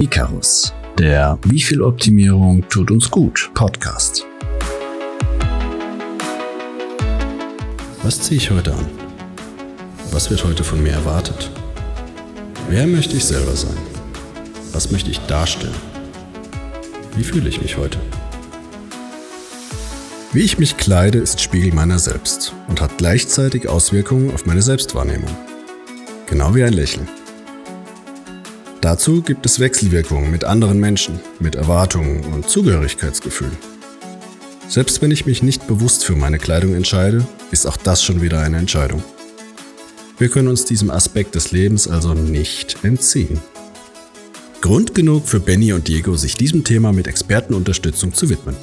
Icarus, der Wie viel Optimierung tut uns gut Podcast. Was ziehe ich heute an? Was wird heute von mir erwartet? Wer möchte ich selber sein? Was möchte ich darstellen? Wie fühle ich mich heute? Wie ich mich kleide, ist Spiegel meiner selbst und hat gleichzeitig Auswirkungen auf meine Selbstwahrnehmung. Genau wie ein Lächeln. Dazu gibt es Wechselwirkungen mit anderen Menschen, mit Erwartungen und Zugehörigkeitsgefühl. Selbst wenn ich mich nicht bewusst für meine Kleidung entscheide, ist auch das schon wieder eine Entscheidung. Wir können uns diesem Aspekt des Lebens also nicht entziehen. Grund genug für Benny und Diego, sich diesem Thema mit Expertenunterstützung zu widmen.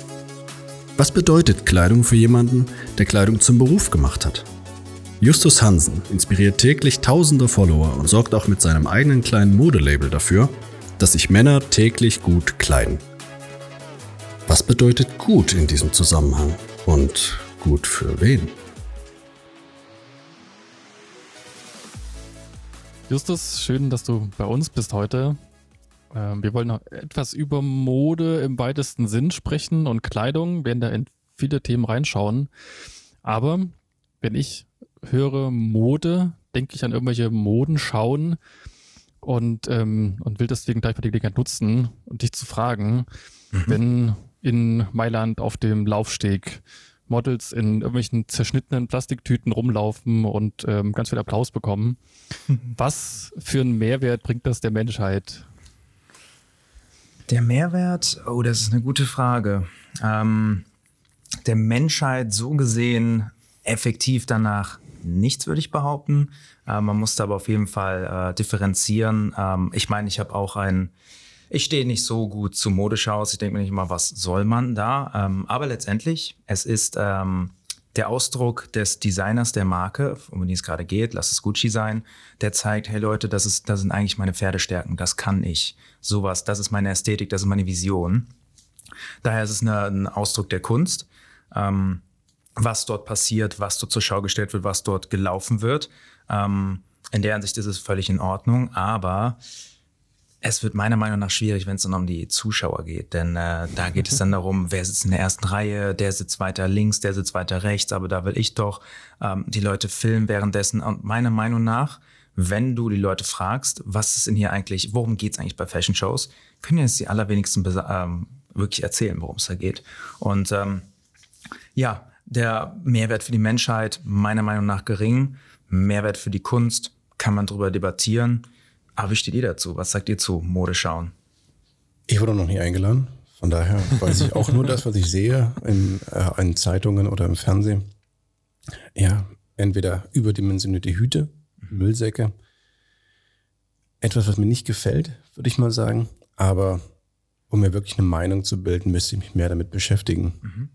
Was bedeutet Kleidung für jemanden, der Kleidung zum Beruf gemacht hat? Justus Hansen inspiriert täglich tausende Follower und sorgt auch mit seinem eigenen kleinen Modelabel dafür, dass sich Männer täglich gut kleiden. Was bedeutet gut in diesem Zusammenhang und gut für wen? Justus, schön, dass du bei uns bist heute. Ähm, wir wollen noch etwas über Mode im weitesten Sinn sprechen und Kleidung, werden da in viele Themen reinschauen. Aber wenn ich höre Mode, denke ich an irgendwelche Modenschauen und, ähm, und will deswegen gleich mal die Gelegenheit nutzen, um dich zu fragen, mhm. wenn in Mailand auf dem Laufsteg Models in irgendwelchen zerschnittenen Plastiktüten rumlaufen und ähm, ganz viel Applaus bekommen. Was für einen Mehrwert bringt das der Menschheit? Der Mehrwert, oh, das ist eine gute Frage. Ähm, der Menschheit so gesehen effektiv danach nichts, würde ich behaupten. Äh, man musste aber auf jeden Fall äh, differenzieren. Ähm, ich meine, ich habe auch ein, ich stehe nicht so gut zu Modeschaus. Ich denke mir nicht immer, was soll man da? Ähm, aber letztendlich, es ist ähm, der Ausdruck des Designers der Marke, um die es gerade geht, lass es Gucci sein, der zeigt, hey Leute, das, ist, das sind eigentlich meine Pferdestärken, das kann ich. Sowas, das ist meine Ästhetik, das ist meine Vision. Daher ist es eine, ein Ausdruck der Kunst, ähm, was dort passiert, was dort zur Schau gestellt wird, was dort gelaufen wird. Ähm, in der Ansicht ist es völlig in Ordnung, aber es wird meiner Meinung nach schwierig, wenn es dann um die Zuschauer geht. Denn äh, da geht es dann darum, wer sitzt in der ersten Reihe, der sitzt weiter links, der sitzt weiter rechts, aber da will ich doch ähm, die Leute filmen währenddessen. Und meiner Meinung nach, wenn du die Leute fragst, was ist denn hier eigentlich, worum geht es eigentlich bei Fashion Shows, können jetzt die allerwenigsten ähm, wirklich erzählen, worum es da geht. Und ähm, ja, der Mehrwert für die Menschheit, meiner Meinung nach gering. Mehrwert für die Kunst, kann man darüber debattieren. Aber wie steht ihr dazu? Was sagt ihr zu Modeschauen? Ich wurde noch nie eingeladen. Von daher weiß ich auch nur das, was ich sehe in, äh, in Zeitungen oder im Fernsehen. Ja, entweder überdimensionierte Hüte, Müllsäcke. Etwas, was mir nicht gefällt, würde ich mal sagen. Aber um mir wirklich eine Meinung zu bilden, müsste ich mich mehr damit beschäftigen. Mhm.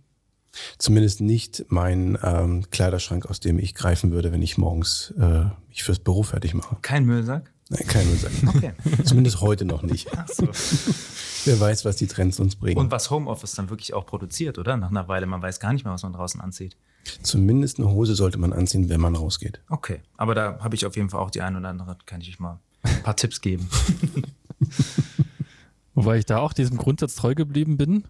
Zumindest nicht mein ähm, Kleiderschrank, aus dem ich greifen würde, wenn ich morgens äh, mich fürs Büro fertig mache. Kein Müllsack? Nein, kein Müllsack. Okay. Zumindest heute noch nicht. Ach so. Wer weiß, was die Trends uns bringen. Und was Homeoffice dann wirklich auch produziert, oder? Nach einer Weile, man weiß gar nicht mehr, was man draußen anzieht. Zumindest eine Hose sollte man anziehen, wenn man rausgeht. Okay, aber da habe ich auf jeden Fall auch die ein oder andere, kann ich euch mal ein paar Tipps geben. Wobei ich da auch diesem Grundsatz treu geblieben bin.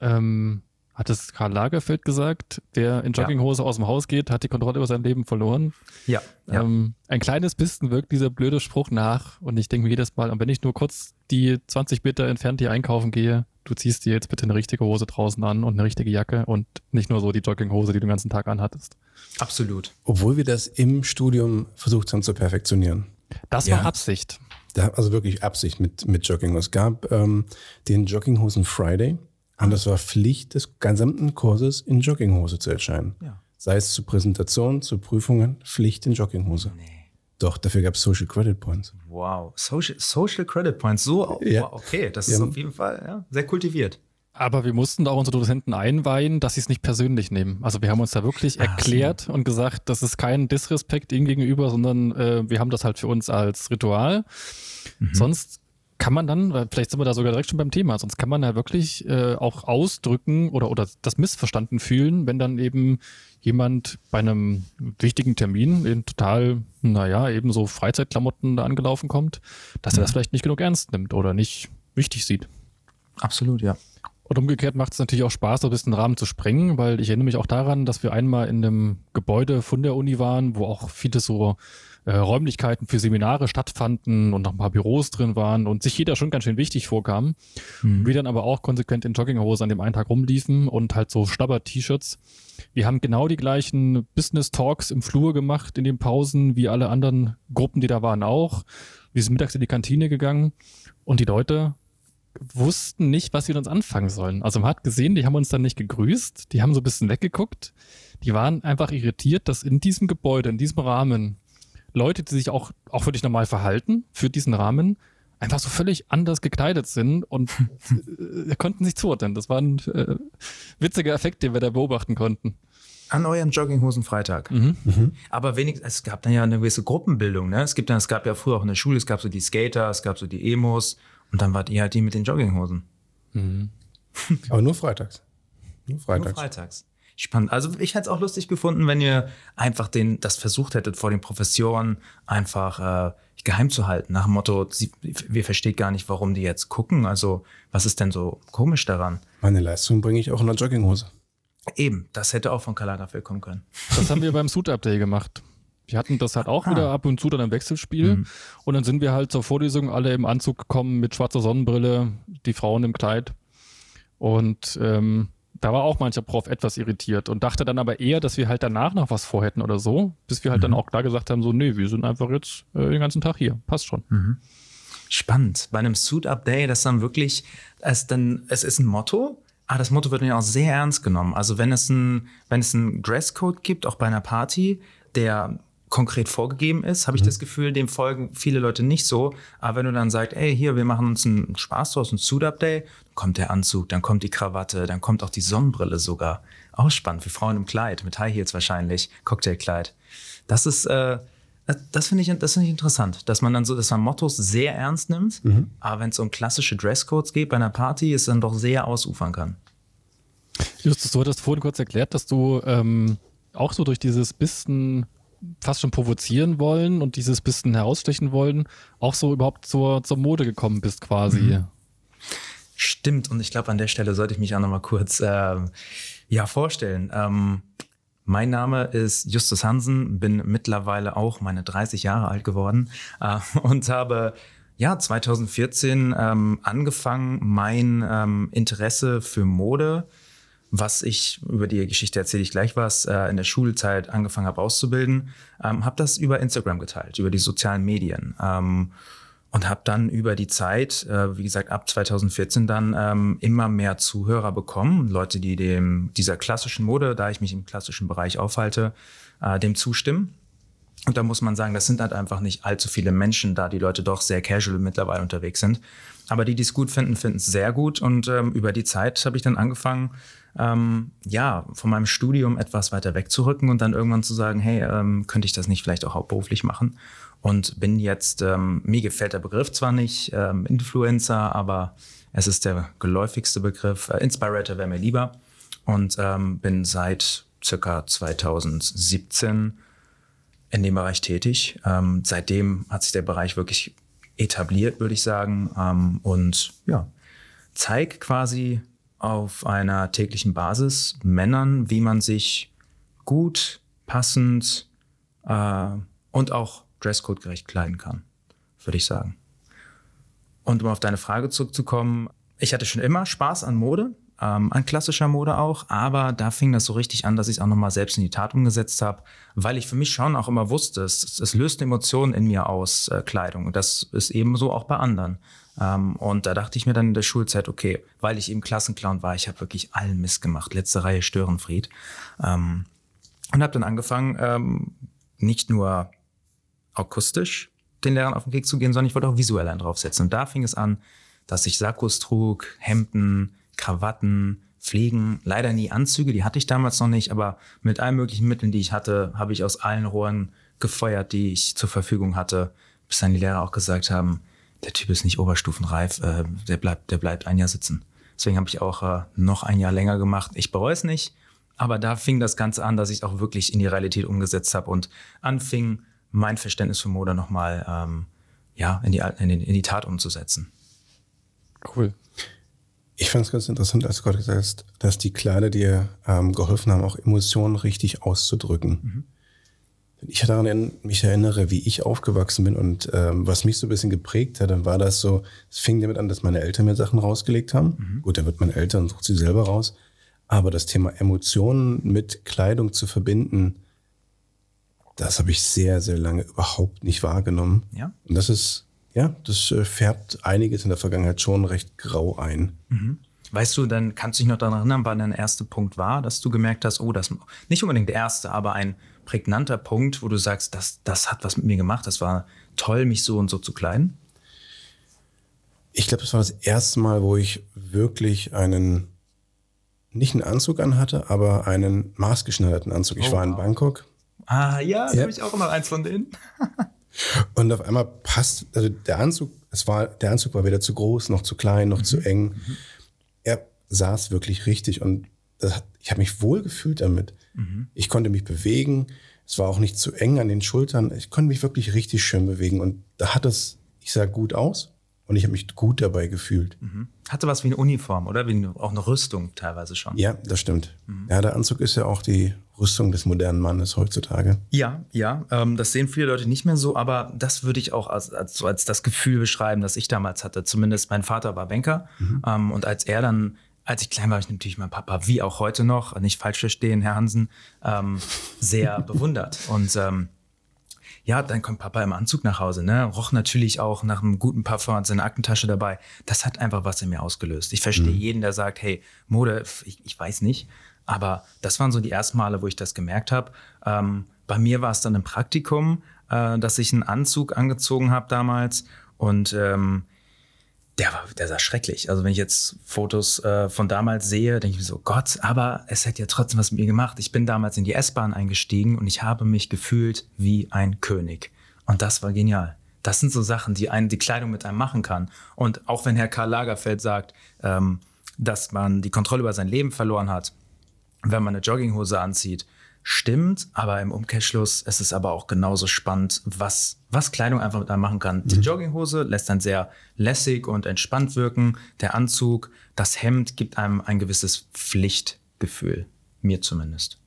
Ähm, hat es Karl Lagerfeld gesagt, wer in Jogginghose ja. aus dem Haus geht, hat die Kontrolle über sein Leben verloren. Ja. ja. Ähm, ein kleines bisschen wirkt dieser blöde Spruch nach und ich denke mir jedes Mal, und wenn ich nur kurz die 20 Meter entfernt hier einkaufen gehe, du ziehst dir jetzt bitte eine richtige Hose draußen an und eine richtige Jacke und nicht nur so die Jogginghose, die du den ganzen Tag anhattest. Absolut. Obwohl wir das im Studium versucht haben zu perfektionieren. Das ja. war Absicht. Da, also wirklich Absicht mit, mit Jogging. Es gab ähm, den Jogginghosen Friday und das war Pflicht des gesamten Kurses, in Jogginghose zu erscheinen. Ja. Sei es zu Präsentationen, zu Prüfungen, Pflicht in Jogginghose. Nee. Doch, dafür gab es Social Credit Points. Wow, Social, Social Credit Points, so, ja. wow, okay, das ist auf jeden Fall ja, sehr kultiviert. Aber wir mussten auch unsere Dozenten einweihen, dass sie es nicht persönlich nehmen. Also wir haben uns da wirklich Ach, erklärt so. und gesagt, das ist kein Disrespekt ihnen gegenüber, sondern äh, wir haben das halt für uns als Ritual. Mhm. Sonst kann man dann, vielleicht sind wir da sogar direkt schon beim Thema, sonst kann man ja wirklich äh, auch ausdrücken oder, oder das missverstanden fühlen, wenn dann eben jemand bei einem wichtigen Termin in total, naja, eben so Freizeitklamotten da angelaufen kommt, dass er das mhm. vielleicht nicht genug ernst nimmt oder nicht wichtig sieht. Absolut, ja. Und umgekehrt macht es natürlich auch Spaß, so ein bisschen den Rahmen zu sprengen, weil ich erinnere mich auch daran, dass wir einmal in einem Gebäude von der Uni waren, wo auch viele so äh, Räumlichkeiten für Seminare stattfanden und noch ein paar Büros drin waren und sich jeder schon ganz schön wichtig vorkam. Mhm. Wir dann aber auch konsequent in Jogginghose an dem einen Tag rumliefen und halt so Stabber-T-Shirts. Wir haben genau die gleichen Business-Talks im Flur gemacht in den Pausen, wie alle anderen Gruppen, die da waren auch. Wir sind mittags in die Kantine gegangen und die Leute wussten nicht, was sie mit uns anfangen sollen. Also man hat gesehen, die haben uns dann nicht gegrüßt, die haben so ein bisschen weggeguckt. Die waren einfach irritiert, dass in diesem Gebäude, in diesem Rahmen Leute, die sich auch, auch wirklich normal verhalten für diesen Rahmen, einfach so völlig anders gekleidet sind und äh, konnten sich zuordnen. Das war ein äh, witziger Effekt, den wir da beobachten konnten. An euren Jogginghosen-Freitag. Mhm. Mhm. Aber wenigstens, es gab dann ja eine gewisse Gruppenbildung. Ne? Es, gibt dann, es gab ja früher auch in der Schule, es gab so die Skater, es gab so die Emos und dann wart ihr halt die mit den Jogginghosen. Mhm. Aber nur freitags. Nur freitags. Nur freitags. Spannend. Also ich hätte es auch lustig gefunden, wenn ihr einfach den, das versucht hättet, vor den Professoren einfach äh, geheim zu halten. Nach dem Motto, sie, wir verstehen gar nicht, warum die jetzt gucken. Also was ist denn so komisch daran? Meine Leistung bringe ich auch in der Jogginghose. Eben, das hätte auch von Kalagafel kommen können. Das haben wir beim Suit Update gemacht. Wir hatten das halt auch ah. wieder ab und zu dann im Wechselspiel. Mhm. Und dann sind wir halt zur Vorlesung alle im Anzug gekommen mit schwarzer Sonnenbrille, die Frauen im Kleid. Und ähm, da war auch mancher Prof etwas irritiert und dachte dann aber eher, dass wir halt danach noch was vorhätten oder so, bis wir halt mhm. dann auch klar gesagt haben, so, nee, wir sind einfach jetzt äh, den ganzen Tag hier. Passt schon. Mhm. Spannend. Bei einem Suit-Up Day, das dann wirklich, es dann, es ist ein Motto, aber das Motto wird ja auch sehr ernst genommen. Also wenn es ein, wenn es einen Dresscode gibt, auch bei einer Party, der konkret vorgegeben ist, habe ich mhm. das Gefühl, dem folgen viele Leute nicht so. Aber wenn du dann sagst, ey, hier, wir machen uns einen Spaß draus, ein Suit-Up-Day, dann kommt der Anzug, dann kommt die Krawatte, dann kommt auch die Sonnenbrille sogar. Auch spannend, für Frauen im Kleid, mit High Heels wahrscheinlich, Cocktailkleid. Das ist, äh, das finde ich, das finde ich interessant, dass man dann so, dass man Mottos sehr ernst nimmt, mhm. aber wenn es um klassische Dresscodes geht bei einer Party, es dann doch sehr ausufern kann. Justus, du hattest vorhin kurz erklärt, dass du ähm, auch so durch dieses bisschen fast schon provozieren wollen und dieses bisschen herausstechen wollen, auch so überhaupt zur, zur Mode gekommen bist quasi. Mhm. Stimmt, und ich glaube, an der Stelle sollte ich mich auch nochmal kurz äh, ja, vorstellen. Ähm, mein Name ist Justus Hansen, bin mittlerweile auch meine 30 Jahre alt geworden äh, und habe ja 2014 ähm, angefangen, mein ähm, Interesse für Mode was ich, über die Geschichte erzähle ich gleich was, äh, in der Schulzeit angefangen habe auszubilden, ähm, habe das über Instagram geteilt, über die sozialen Medien. Ähm, und habe dann über die Zeit, äh, wie gesagt, ab 2014 dann ähm, immer mehr Zuhörer bekommen, Leute, die dem dieser klassischen Mode, da ich mich im klassischen Bereich aufhalte, äh, dem zustimmen. Und da muss man sagen, das sind halt einfach nicht allzu viele Menschen, da die Leute doch sehr casual mittlerweile unterwegs sind. Aber die, die es gut finden, finden es sehr gut. Und ähm, über die Zeit habe ich dann angefangen, ähm, ja, von meinem Studium etwas weiter wegzurücken und dann irgendwann zu sagen, hey, ähm, könnte ich das nicht vielleicht auch hauptberuflich machen? Und bin jetzt, ähm, mir gefällt der Begriff zwar nicht, ähm, Influencer, aber es ist der geläufigste Begriff. Äh, Inspirator wäre mir lieber. Und ähm, bin seit circa 2017 in dem Bereich tätig. Ähm, seitdem hat sich der Bereich wirklich etabliert, würde ich sagen. Und ja, zeigt quasi auf einer täglichen Basis Männern, wie man sich gut, passend äh, und auch Dresscode-gerecht kleiden kann, würde ich sagen. Und um auf deine Frage zurückzukommen, ich hatte schon immer Spaß an Mode, ähm, an klassischer Mode auch, aber da fing das so richtig an, dass ich es auch nochmal selbst in die Tat umgesetzt habe, weil ich für mich schon auch immer wusste, es, es löst Emotionen in mir aus, äh, Kleidung. Das ist ebenso auch bei anderen. Ähm, und da dachte ich mir dann in der Schulzeit, okay, weil ich eben Klassenclown war, ich habe wirklich allen Mist gemacht, letzte Reihe Störenfried. Ähm, und habe dann angefangen, ähm, nicht nur akustisch den Lehrern auf den Weg zu gehen, sondern ich wollte auch visuell einen draufsetzen. Und da fing es an, dass ich Sakkos trug, Hemden, Krawatten, Pflegen, leider nie Anzüge, die hatte ich damals noch nicht, aber mit allen möglichen Mitteln, die ich hatte, habe ich aus allen Rohren gefeuert, die ich zur Verfügung hatte, bis dann die Lehrer auch gesagt haben, der Typ ist nicht oberstufenreif, äh, der bleibt, der bleibt ein Jahr sitzen. Deswegen habe ich auch äh, noch ein Jahr länger gemacht. Ich bereue es nicht, aber da fing das Ganze an, dass ich auch wirklich in die Realität umgesetzt habe und anfing, mein Verständnis für Mode nochmal ähm, ja, in, die, in, die, in die Tat umzusetzen. Cool. Ich fand es ganz interessant, als du gerade gesagt hast, dass die Kleider dir ähm, geholfen haben, auch Emotionen richtig auszudrücken. Mhm. Ich daran mich erinnere, wie ich aufgewachsen bin und ähm, was mich so ein bisschen geprägt hat, dann war das so, es fing damit an, dass meine Eltern mir Sachen rausgelegt haben. Mhm. Gut, dann wird man älter und sucht sie selber raus. Aber das Thema Emotionen mit Kleidung zu verbinden, das habe ich sehr, sehr lange überhaupt nicht wahrgenommen. Ja. Und das ist, ja, das äh, färbt einiges in der Vergangenheit schon recht grau ein. Mhm. Weißt du, dann kannst du dich noch daran erinnern, wann dein erster Punkt war, dass du gemerkt hast, oh, das nicht unbedingt der erste, aber ein prägnanter Punkt, wo du sagst, das, das hat was mit mir gemacht, das war toll, mich so und so zu kleiden? Ich glaube, das war das erste Mal, wo ich wirklich einen, nicht einen Anzug anhatte, aber einen maßgeschneiderten Anzug. Ich oh, war in Bangkok. Ah, ja, da ja. habe ich auch immer eins von denen. und auf einmal passt, also der Anzug, es war, der Anzug war weder zu groß, noch zu klein, noch mhm. zu eng. Mhm er saß wirklich richtig und hat, ich habe mich wohl gefühlt damit. Mhm. Ich konnte mich bewegen. Es war auch nicht zu eng an den Schultern. Ich konnte mich wirklich richtig schön bewegen und da hat es, ich sah gut aus und ich habe mich gut dabei gefühlt. Mhm. Hatte was wie eine Uniform, oder? Wie eine, auch eine Rüstung teilweise schon. Ja, das stimmt. Mhm. Ja, der Anzug ist ja auch die Rüstung des modernen Mannes heutzutage. Ja, ja, ähm, das sehen viele Leute nicht mehr so, aber das würde ich auch als, als, als das Gefühl beschreiben, das ich damals hatte. Zumindest mein Vater war Banker mhm. ähm, und als er dann als ich klein war, habe ich natürlich mein Papa, wie auch heute noch, nicht falsch verstehen, Herr Hansen, ähm, sehr bewundert. Und ähm, ja, dann kommt Papa im Anzug nach Hause, ne? Roch natürlich auch nach einem guten Parfum, hat seine Aktentasche dabei. Das hat einfach was in mir ausgelöst. Ich verstehe mhm. jeden, der sagt, hey, Mode, ich, ich weiß nicht. Aber das waren so die ersten Male, wo ich das gemerkt habe. Ähm, bei mir war es dann im Praktikum, äh, dass ich einen Anzug angezogen habe damals und ähm, der, war, der sah schrecklich. Also wenn ich jetzt Fotos äh, von damals sehe, denke ich mir so, Gott, aber es hat ja trotzdem was mit mir gemacht. Ich bin damals in die S-Bahn eingestiegen und ich habe mich gefühlt wie ein König. Und das war genial. Das sind so Sachen, die einen die Kleidung mit einem machen kann. Und auch wenn Herr Karl Lagerfeld sagt, ähm, dass man die Kontrolle über sein Leben verloren hat, wenn man eine Jogginghose anzieht, stimmt, aber im Umkehrschluss ist es aber auch genauso spannend, was, was Kleidung einfach mit einem machen kann. Mhm. Die Jogginghose lässt dann sehr lässig und entspannt wirken. Der Anzug, das Hemd gibt einem ein gewisses Pflichtgefühl. Mir zumindest.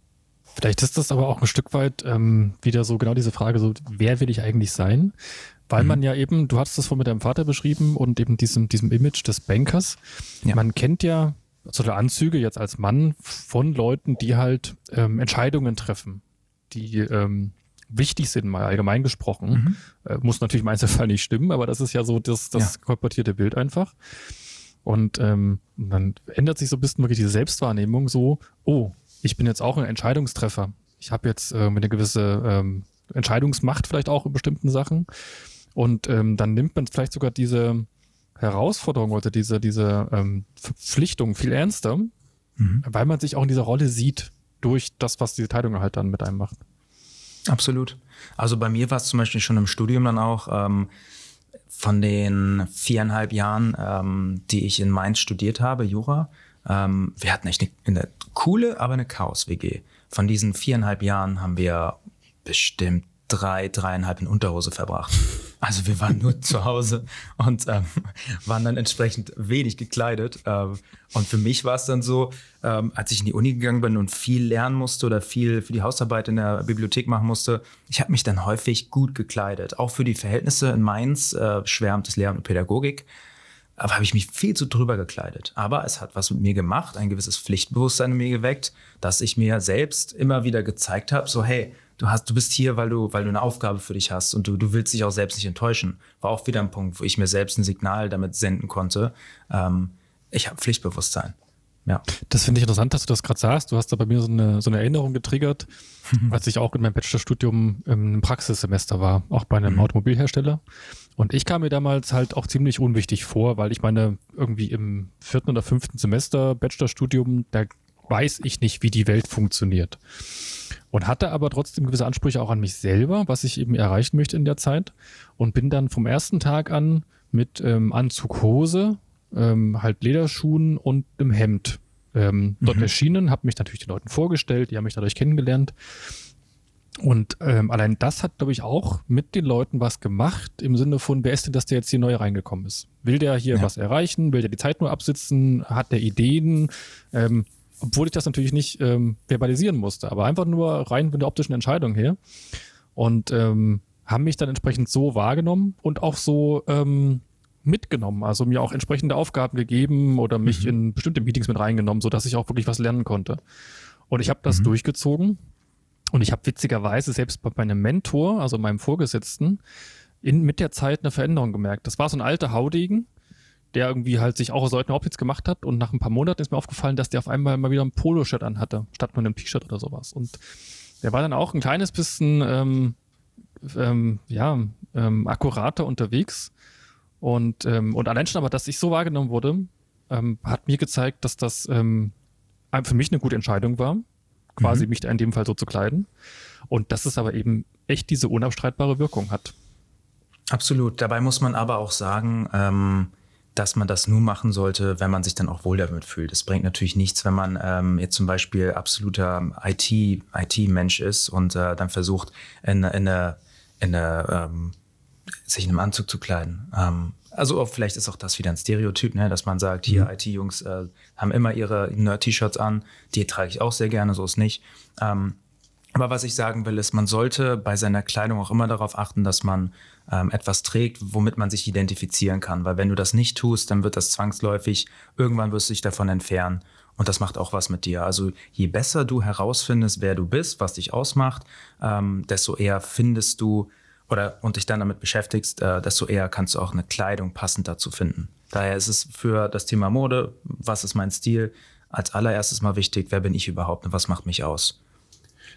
Vielleicht ist das aber auch ein Stück weit ähm, wieder so genau diese Frage, so wer will ich eigentlich sein? Weil mhm. man ja eben, du hast das vorhin mit deinem Vater beschrieben und eben diesem, diesem Image des Bankers. Ja. Man kennt ja so der Anzüge jetzt als Mann von Leuten, die halt ähm, Entscheidungen treffen, die ähm, wichtig sind, mal allgemein gesprochen. Mhm. Äh, muss natürlich im Einzelfall nicht stimmen, aber das ist ja so das, das ja. kolportierte Bild einfach. Und ähm, dann ändert sich so ein bisschen wirklich diese Selbstwahrnehmung so, oh, ich bin jetzt auch ein Entscheidungstreffer. Ich habe jetzt äh, eine gewisse ähm, Entscheidungsmacht vielleicht auch in bestimmten Sachen. Und ähm, dann nimmt man vielleicht sogar diese, Herausforderung oder diese, diese ähm, Verpflichtung viel ernster, mhm. weil man sich auch in dieser Rolle sieht durch das, was diese Teilung halt dann mit einem macht. Absolut. Also bei mir war es zum Beispiel schon im Studium dann auch ähm, von den viereinhalb Jahren, ähm, die ich in Mainz studiert habe, Jura. Ähm, wir hatten echt eine, eine coole, aber eine Chaos-WG. Von diesen viereinhalb Jahren haben wir bestimmt drei, dreieinhalb in Unterhose verbracht. Also wir waren nur zu Hause und ähm, waren dann entsprechend wenig gekleidet. Ähm, und für mich war es dann so, ähm, als ich in die Uni gegangen bin und viel lernen musste oder viel für die Hausarbeit in der Bibliothek machen musste, ich habe mich dann häufig gut gekleidet. Auch für die Verhältnisse in Mainz, äh, Schwärmt des Lehren und Pädagogik. Aber habe ich mich viel zu drüber gekleidet. Aber es hat was mit mir gemacht, ein gewisses Pflichtbewusstsein in mir geweckt, dass ich mir selbst immer wieder gezeigt habe, so hey, du hast, du bist hier, weil du, weil du eine Aufgabe für dich hast und du, du willst dich auch selbst nicht enttäuschen. War auch wieder ein Punkt, wo ich mir selbst ein Signal damit senden konnte. Ähm, ich habe Pflichtbewusstsein. Ja. Das finde ich interessant, dass du das gerade sagst. Du hast da bei mir so eine, so eine Erinnerung getriggert, als ich auch in meinem Bachelorstudium im Praxissemester war, auch bei einem mhm. Automobilhersteller. Und ich kam mir damals halt auch ziemlich unwichtig vor, weil ich meine, irgendwie im vierten oder fünften Semester Bachelorstudium, da weiß ich nicht, wie die Welt funktioniert und hatte aber trotzdem gewisse Ansprüche auch an mich selber, was ich eben erreichen möchte in der Zeit und bin dann vom ersten Tag an mit ähm, Anzug, Hose, ähm, halt Lederschuhen und einem Hemd ähm, dort mhm. erschienen, habe mich natürlich den Leuten vorgestellt, die haben mich dadurch kennengelernt Und ähm, allein das hat, glaube ich, auch mit den Leuten was gemacht, im Sinne von, wer ist denn das, der jetzt hier neu reingekommen ist? Will der hier ja. was erreichen? Will der die Zeit nur absitzen? Hat der Ideen? Ähm, obwohl ich das natürlich nicht ähm, verbalisieren musste, aber einfach nur rein von der optischen Entscheidung her. Und ähm, haben mich dann entsprechend so wahrgenommen und auch so ähm, mitgenommen, also mir auch entsprechende Aufgaben gegeben oder mich mhm. in bestimmte Meetings mit reingenommen, sodass ich auch wirklich was lernen konnte. Und ich habe das mhm. durchgezogen und ich habe witzigerweise selbst bei meinem Mentor, also meinem Vorgesetzten, in, mit der Zeit eine Veränderung gemerkt. Das war so ein alter Haudegen, der irgendwie halt sich auch aus Leuten Hauptsitz gemacht hat und nach ein paar Monaten ist mir aufgefallen, dass der auf einmal mal wieder ein Poloshirt anhatte, statt nur einem T-Shirt oder sowas. Und der war dann auch ein kleines bisschen ähm, ähm, ja, ähm, akkurater unterwegs. Und, ähm, und allein schon aber, dass ich so wahrgenommen wurde, ähm, hat mir gezeigt, dass das ähm, für mich eine gute Entscheidung war, quasi mhm. mich in dem Fall so zu kleiden. Und dass es aber eben echt diese unabstreitbare Wirkung hat. Absolut. Dabei muss man aber auch sagen, ähm, dass man das nur machen sollte, wenn man sich dann auch wohl damit fühlt. Es bringt natürlich nichts, wenn man ähm, jetzt zum Beispiel absoluter IT-Mensch IT ist und äh, dann versucht, in, in eine, in eine ähm, sich in einem Anzug zu kleiden. Ähm, also vielleicht ist auch das wieder ein Stereotyp, ne, dass man sagt, hier mhm. IT-Jungs äh, haben immer ihre Nerd-T-Shirts an, die trage ich auch sehr gerne, so ist nicht. Ähm, aber was ich sagen will, ist, man sollte bei seiner Kleidung auch immer darauf achten, dass man ähm, etwas trägt, womit man sich identifizieren kann. Weil wenn du das nicht tust, dann wird das zwangsläufig, irgendwann wirst du dich davon entfernen. Und das macht auch was mit dir. Also je besser du herausfindest, wer du bist, was dich ausmacht, ähm, desto eher findest du oder und dich dann damit beschäftigst, äh, desto eher kannst du auch eine Kleidung passend dazu finden. Daher ist es für das Thema Mode, was ist mein Stil, als allererstes mal wichtig, wer bin ich überhaupt und was macht mich aus.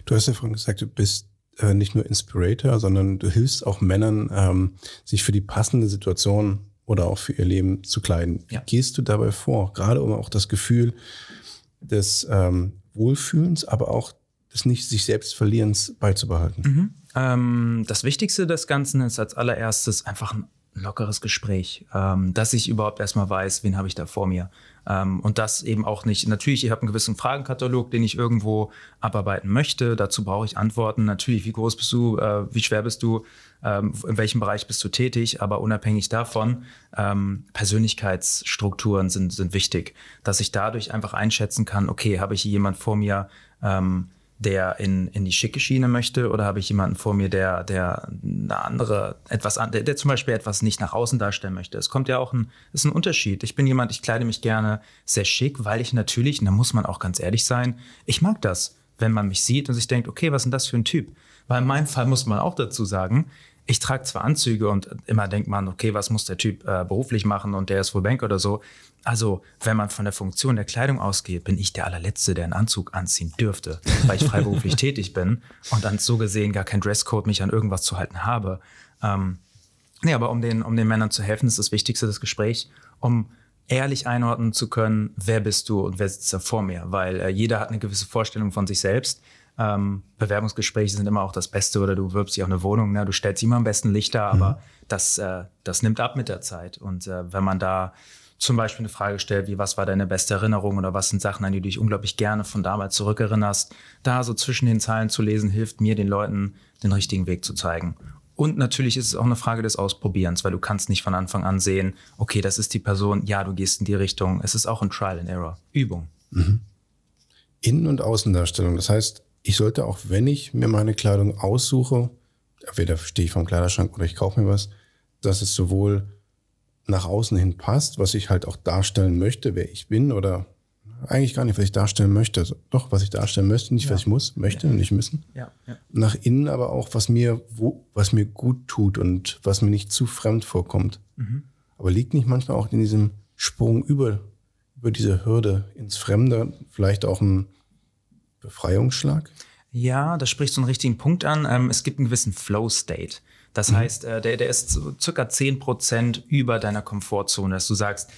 Du hast ja vorhin gesagt, du bist äh, nicht nur Inspirator, sondern du hilfst auch Männern, ähm, sich für die passende Situation oder auch für ihr Leben zu kleiden. Ja. Wie gehst du dabei vor? Gerade um auch das Gefühl des ähm, Wohlfühlens, aber auch des nicht sich selbst Verlierens beizubehalten. Mhm. Ähm, das Wichtigste des Ganzen ist als allererstes einfach ein lockeres Gespräch, ähm, dass ich überhaupt erstmal weiß, wen habe ich da vor mir. Ähm, und das eben auch nicht, natürlich, ich habe einen gewissen Fragenkatalog, den ich irgendwo abarbeiten möchte. Dazu brauche ich Antworten. Natürlich, wie groß bist du, äh, wie schwer bist du, ähm, in welchem Bereich bist du tätig, aber unabhängig davon, ähm, Persönlichkeitsstrukturen sind, sind wichtig, dass ich dadurch einfach einschätzen kann, okay, habe ich jemand vor mir, ähm, der in, in die schicke Schiene möchte oder habe ich jemanden vor mir, der, der eine andere, etwas an, der, der zum Beispiel etwas nicht nach außen darstellen möchte. Es kommt ja auch ein, ist ein Unterschied. Ich bin jemand, ich kleide mich gerne sehr schick, weil ich natürlich, und da muss man auch ganz ehrlich sein, ich mag das, wenn man mich sieht und sich denkt, okay, was ist denn das für ein Typ? Weil in meinem Fall muss man auch dazu sagen, ich trage zwar Anzüge und immer denkt man, okay, was muss der Typ äh, beruflich machen und der ist wohl Banker oder so. Also, wenn man von der Funktion der Kleidung ausgeht, bin ich der allerletzte, der einen Anzug anziehen dürfte, weil ich freiberuflich tätig bin und dann so gesehen gar kein Dresscode mich an irgendwas zu halten habe. Ähm, nee, aber um den, um den Männern zu helfen, ist das Wichtigste das Gespräch, um ehrlich einordnen zu können, wer bist du und wer sitzt da vor mir, weil äh, jeder hat eine gewisse Vorstellung von sich selbst. Ähm, Bewerbungsgespräche sind immer auch das Beste oder du wirbst dich auf eine Wohnung, ne? du stellst immer am besten Lichter, mhm. aber das, äh, das nimmt ab mit der Zeit. Und äh, wenn man da zum Beispiel eine Frage stellt, wie was war deine beste Erinnerung oder was sind Sachen, an die du dich unglaublich gerne von damals zurückerinnerst, da so zwischen den Zeilen zu lesen, hilft mir, den Leuten den richtigen Weg zu zeigen. Und natürlich ist es auch eine Frage des Ausprobierens, weil du kannst nicht von Anfang an sehen, okay, das ist die Person, ja, du gehst in die Richtung. Es ist auch ein Trial and Error, Übung. Mhm. Innen- und Außendarstellung. Das heißt, ich sollte auch, wenn ich mir meine Kleidung aussuche, entweder stehe ich vom Kleiderschrank oder ich kaufe mir was, dass es sowohl nach außen hin passt, was ich halt auch darstellen möchte, wer ich bin oder eigentlich gar nicht, was ich darstellen möchte. Also doch, was ich darstellen möchte, nicht ja. was ich muss, möchte, ja. nicht müssen. Ja. ja. Nach innen aber auch, was mir, wo, was mir gut tut und was mir nicht zu fremd vorkommt. Mhm. Aber liegt nicht manchmal auch in diesem Sprung über, über diese Hürde ins Fremde vielleicht auch ein Befreiungsschlag? Ja, das spricht so einen richtigen Punkt an. Ähm, es gibt einen gewissen Flow-State. Das mhm. heißt, äh, der, der ist circa zehn Prozent über deiner Komfortzone, dass du sagst,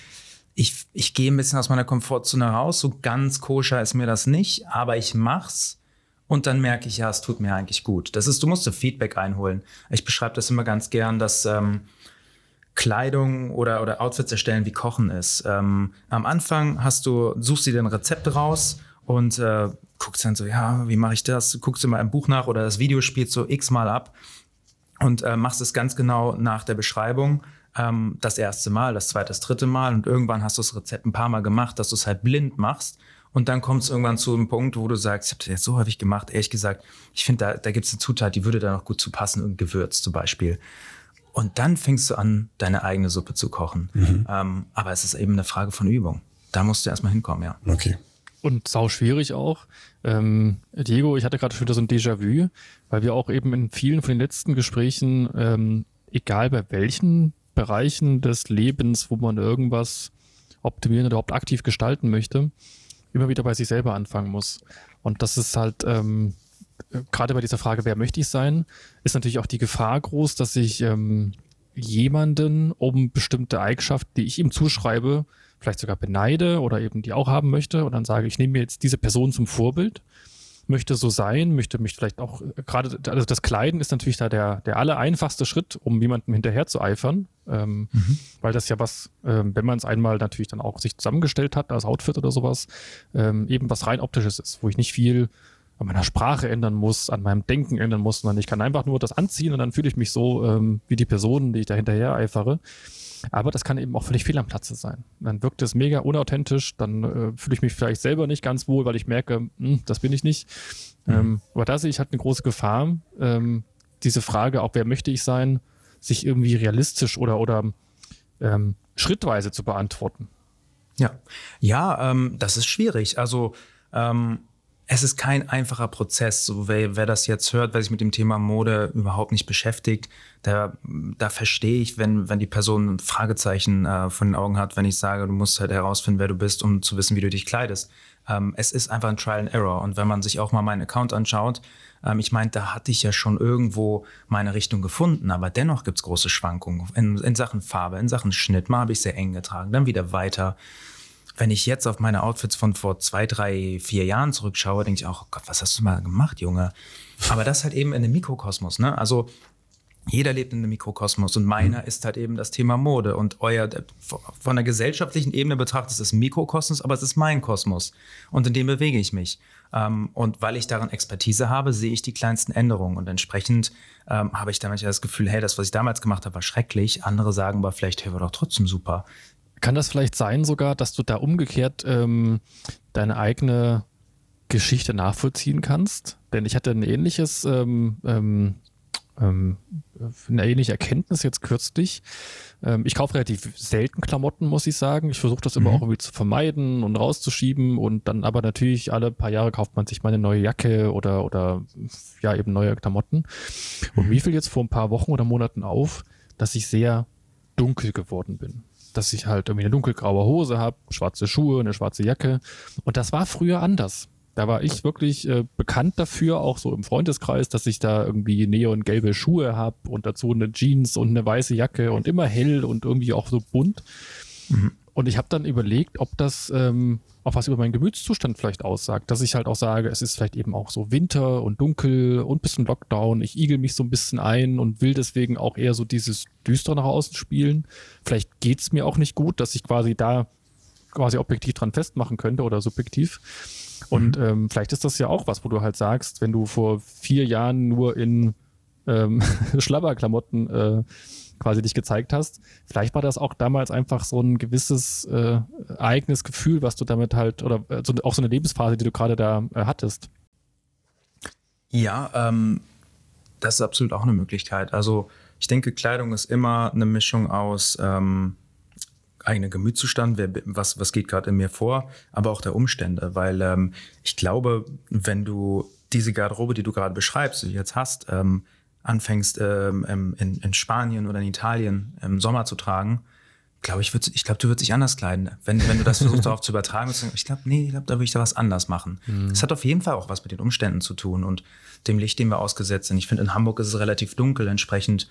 ich, ich gehe ein bisschen aus meiner Komfortzone raus, so ganz koscher ist mir das nicht, aber ich mach's und dann merke ich, ja, es tut mir eigentlich gut. Das ist, du musst Feedback einholen. Ich beschreibe das immer ganz gern, dass ähm, Kleidung oder, oder Outfits erstellen wie Kochen ist. Ähm, am Anfang hast du, suchst dir ein Rezept raus und äh, guckst dann so, ja, wie mache ich das? Guckst du mal im Buch nach oder das Video spielst so x-mal ab und äh, machst es ganz genau nach der Beschreibung. Ähm, das erste Mal, das zweite, das dritte Mal und irgendwann hast du das Rezept ein paar Mal gemacht, dass du es halt blind machst. Und dann kommt es irgendwann zu einem Punkt, wo du sagst, ich habe das jetzt so häufig gemacht, ehrlich gesagt, ich finde, da, da gibt es eine Zutat, die würde da noch gut zu passen, ein Gewürz zum Beispiel. Und dann fängst du an, deine eigene Suppe zu kochen. Mhm. Ähm, aber es ist eben eine Frage von Übung. Da musst du erstmal hinkommen, ja. Okay. Und sau schwierig auch. Ähm, Diego, ich hatte gerade schon wieder so ein Déjà-vu, weil wir auch eben in vielen von den letzten Gesprächen, ähm, egal bei welchen Bereichen des Lebens, wo man irgendwas optimieren oder überhaupt aktiv gestalten möchte, immer wieder bei sich selber anfangen muss. Und das ist halt ähm, gerade bei dieser Frage, wer möchte ich sein, ist natürlich auch die Gefahr groß, dass ich ähm, jemanden um bestimmte Eigenschaften, die ich ihm zuschreibe, vielleicht sogar beneide oder eben die auch haben möchte und dann sage, ich nehme mir jetzt diese Person zum Vorbild, möchte so sein, möchte mich vielleicht auch, äh, gerade also das Kleiden ist natürlich da der, der aller einfachste Schritt, um jemandem hinterher zu eifern, ähm, mhm. weil das ja was, ähm, wenn man es einmal natürlich dann auch sich zusammengestellt hat als Outfit oder sowas, ähm, eben was rein optisches ist, wo ich nicht viel an meiner Sprache ändern muss, an meinem Denken ändern muss, sondern ich kann einfach nur das anziehen und dann fühle ich mich so ähm, wie die Person, die ich da hinterher eifere. Aber das kann eben auch völlig fehl am Platze sein. Dann wirkt es mega unauthentisch, dann äh, fühle ich mich vielleicht selber nicht ganz wohl, weil ich merke, mh, hm, das bin ich nicht. Mhm. Ähm, aber da sehe ich halt eine große Gefahr, ähm, diese Frage, auch wer möchte ich sein, sich irgendwie realistisch oder, oder ähm, schrittweise zu beantworten. Ja, ja, ähm, das ist schwierig. Also ähm, es ist kein einfacher Prozess. So, wer, wer das jetzt hört, wer sich mit dem Thema Mode überhaupt nicht beschäftigt, da, da verstehe ich, wenn, wenn die Person ein Fragezeichen äh, von den Augen hat, wenn ich sage, du musst halt herausfinden, wer du bist, um zu wissen, wie du dich kleidest. Ähm, es ist einfach ein Trial and Error. Und wenn man sich auch mal meinen Account anschaut, ähm, ich meine, da hatte ich ja schon irgendwo meine Richtung gefunden, aber dennoch gibt's große Schwankungen in, in Sachen Farbe, in Sachen Schnitt. Mal habe ich sehr eng getragen, dann wieder weiter wenn ich jetzt auf meine Outfits von vor zwei, drei, vier Jahren zurückschaue, denke ich auch, oh Gott, was hast du mal gemacht, Junge? Aber das halt eben in einem Mikrokosmos, ne? Also jeder lebt in einem Mikrokosmos und meiner ist halt eben das Thema Mode und euer von der gesellschaftlichen Ebene betrachtet ist es Mikrokosmos, aber es ist mein Kosmos und in dem bewege ich mich. Ähm, und weil ich darin Expertise habe, sehe ich die kleinsten Änderungen und entsprechend ähm, habe ich damit ja das Gefühl, hey, das, was ich damals gemacht habe, war schrecklich. Andere sagen aber vielleicht, hey, war doch trotzdem super. Kann das vielleicht sein sogar, dass du da umgekehrt ähm, deine eigene Geschichte nachvollziehen kannst? Denn ich hatte ein ähnliches, ähm, ähm, ähm eine ähnliche Erkenntnis jetzt kürzlich. Ähm, ich kaufe relativ selten Klamotten, muss ich sagen. Ich versuche das immer mhm. auch irgendwie zu vermeiden und rauszuschieben und dann aber natürlich alle paar Jahre kauft man sich mal eine neue Jacke oder, oder ja, eben neue Klamotten. Und mhm. mir fiel jetzt vor ein paar Wochen oder Monaten auf, dass ich sehr dunkel geworden bin dass ich halt irgendwie eine dunkelgraue Hose habe, schwarze Schuhe, eine schwarze Jacke. Und das war früher anders. Da war ich wirklich äh, bekannt dafür, auch so im Freundeskreis, dass ich da irgendwie neongelbe Schuhe habe und dazu eine Jeans und eine weiße Jacke und immer hell und irgendwie auch so bunt. Mhm. Und ich habe dann überlegt, ob das ähm, auch was über meinen Gemütszustand vielleicht aussagt, dass ich halt auch sage, es ist vielleicht eben auch so Winter und dunkel und bisschen Lockdown. Ich igel mich so ein bisschen ein und will deswegen auch eher so dieses Düstere nach außen spielen. Vielleicht geht's mir auch nicht gut, dass ich quasi da quasi objektiv dran festmachen könnte oder subjektiv. Und mhm. ähm, vielleicht ist das ja auch was, wo du halt sagst, wenn du vor vier Jahren nur in ähm, Schlabberklamotten äh, quasi dich gezeigt hast. Vielleicht war das auch damals einfach so ein gewisses äh, eigenes Gefühl, was du damit halt, oder äh, so, auch so eine Lebensphase, die du gerade da äh, hattest. Ja, ähm, das ist absolut auch eine Möglichkeit. Also ich denke, Kleidung ist immer eine Mischung aus ähm, eigener Gemütszustand, wer, was, was geht gerade in mir vor, aber auch der Umstände. Weil ähm, ich glaube, wenn du diese Garderobe, die du gerade beschreibst, die du jetzt hast, ähm, anfängst ähm, in, in Spanien oder in Italien im Sommer zu tragen, glaube ich, würd, ich glaube, du würdest dich anders kleiden. Wenn, wenn du das versuchst darauf zu übertragen, ich glaube, nee, ich glaube, da würde ich da was anders machen. Mhm. Es mhm. hat auf jeden Fall auch was mit den Umständen zu tun und dem Licht, dem wir ausgesetzt sind. Ich finde, in Hamburg ist es relativ dunkel, entsprechend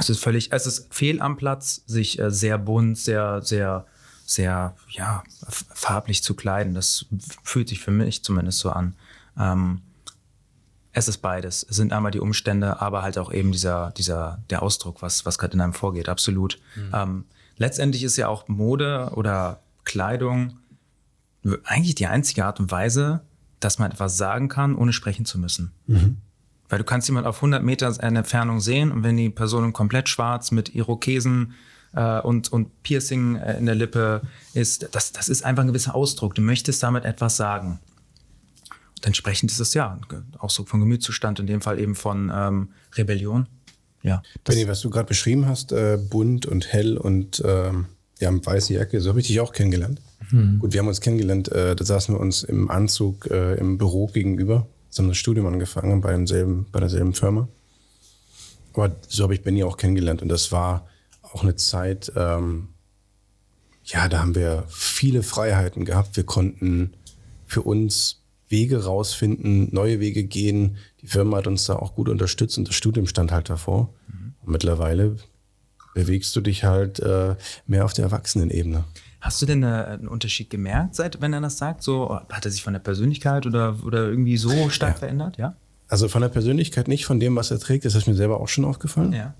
es ist völlig, es ist fehl am Platz, sich äh, sehr bunt, sehr, sehr, sehr, ja, farblich zu kleiden. Das fühlt sich für mich zumindest so an. Ähm, es ist beides. Es sind einmal die Umstände, aber halt auch eben dieser, dieser, der Ausdruck, was, was gerade in einem vorgeht, absolut. Mhm. Ähm, letztendlich ist ja auch Mode oder Kleidung eigentlich die einzige Art und Weise, dass man etwas sagen kann, ohne sprechen zu müssen. Mhm. Weil du kannst jemand auf 100 Meter Entfernung sehen und wenn die Person komplett schwarz mit Irokesen äh, und, und Piercing äh, in der Lippe ist, das, das ist einfach ein gewisser Ausdruck. Du möchtest damit etwas sagen. Und entsprechend ist es ja Ausdruck von Gemütszustand, in dem Fall eben von ähm, Rebellion. Ja. Benny, was du gerade beschrieben hast, äh, bunt und hell und ähm, ja, weiße Jacke, so habe ich dich auch kennengelernt. Mhm. Gut, wir haben uns kennengelernt, äh, da saßen wir uns im Anzug äh, im Büro gegenüber, Wir haben das Studium angefangen bei, demselben, bei derselben Firma. Aber so habe ich Benny auch kennengelernt und das war auch eine Zeit, ähm, ja, da haben wir viele Freiheiten gehabt. Wir konnten für uns Wege rausfinden, neue Wege gehen. Die Firma hat uns da auch gut unterstützt und das Studium stand halt davor. Mhm. Und mittlerweile bewegst du dich halt äh, mehr auf der Erwachsenenebene. Hast du denn äh, einen Unterschied gemerkt, seit wenn er das sagt? So hat er sich von der Persönlichkeit oder, oder irgendwie so stark ja. verändert? Ja. Also von der Persönlichkeit nicht, von dem, was er trägt, das ist mir selber auch schon aufgefallen. Ja.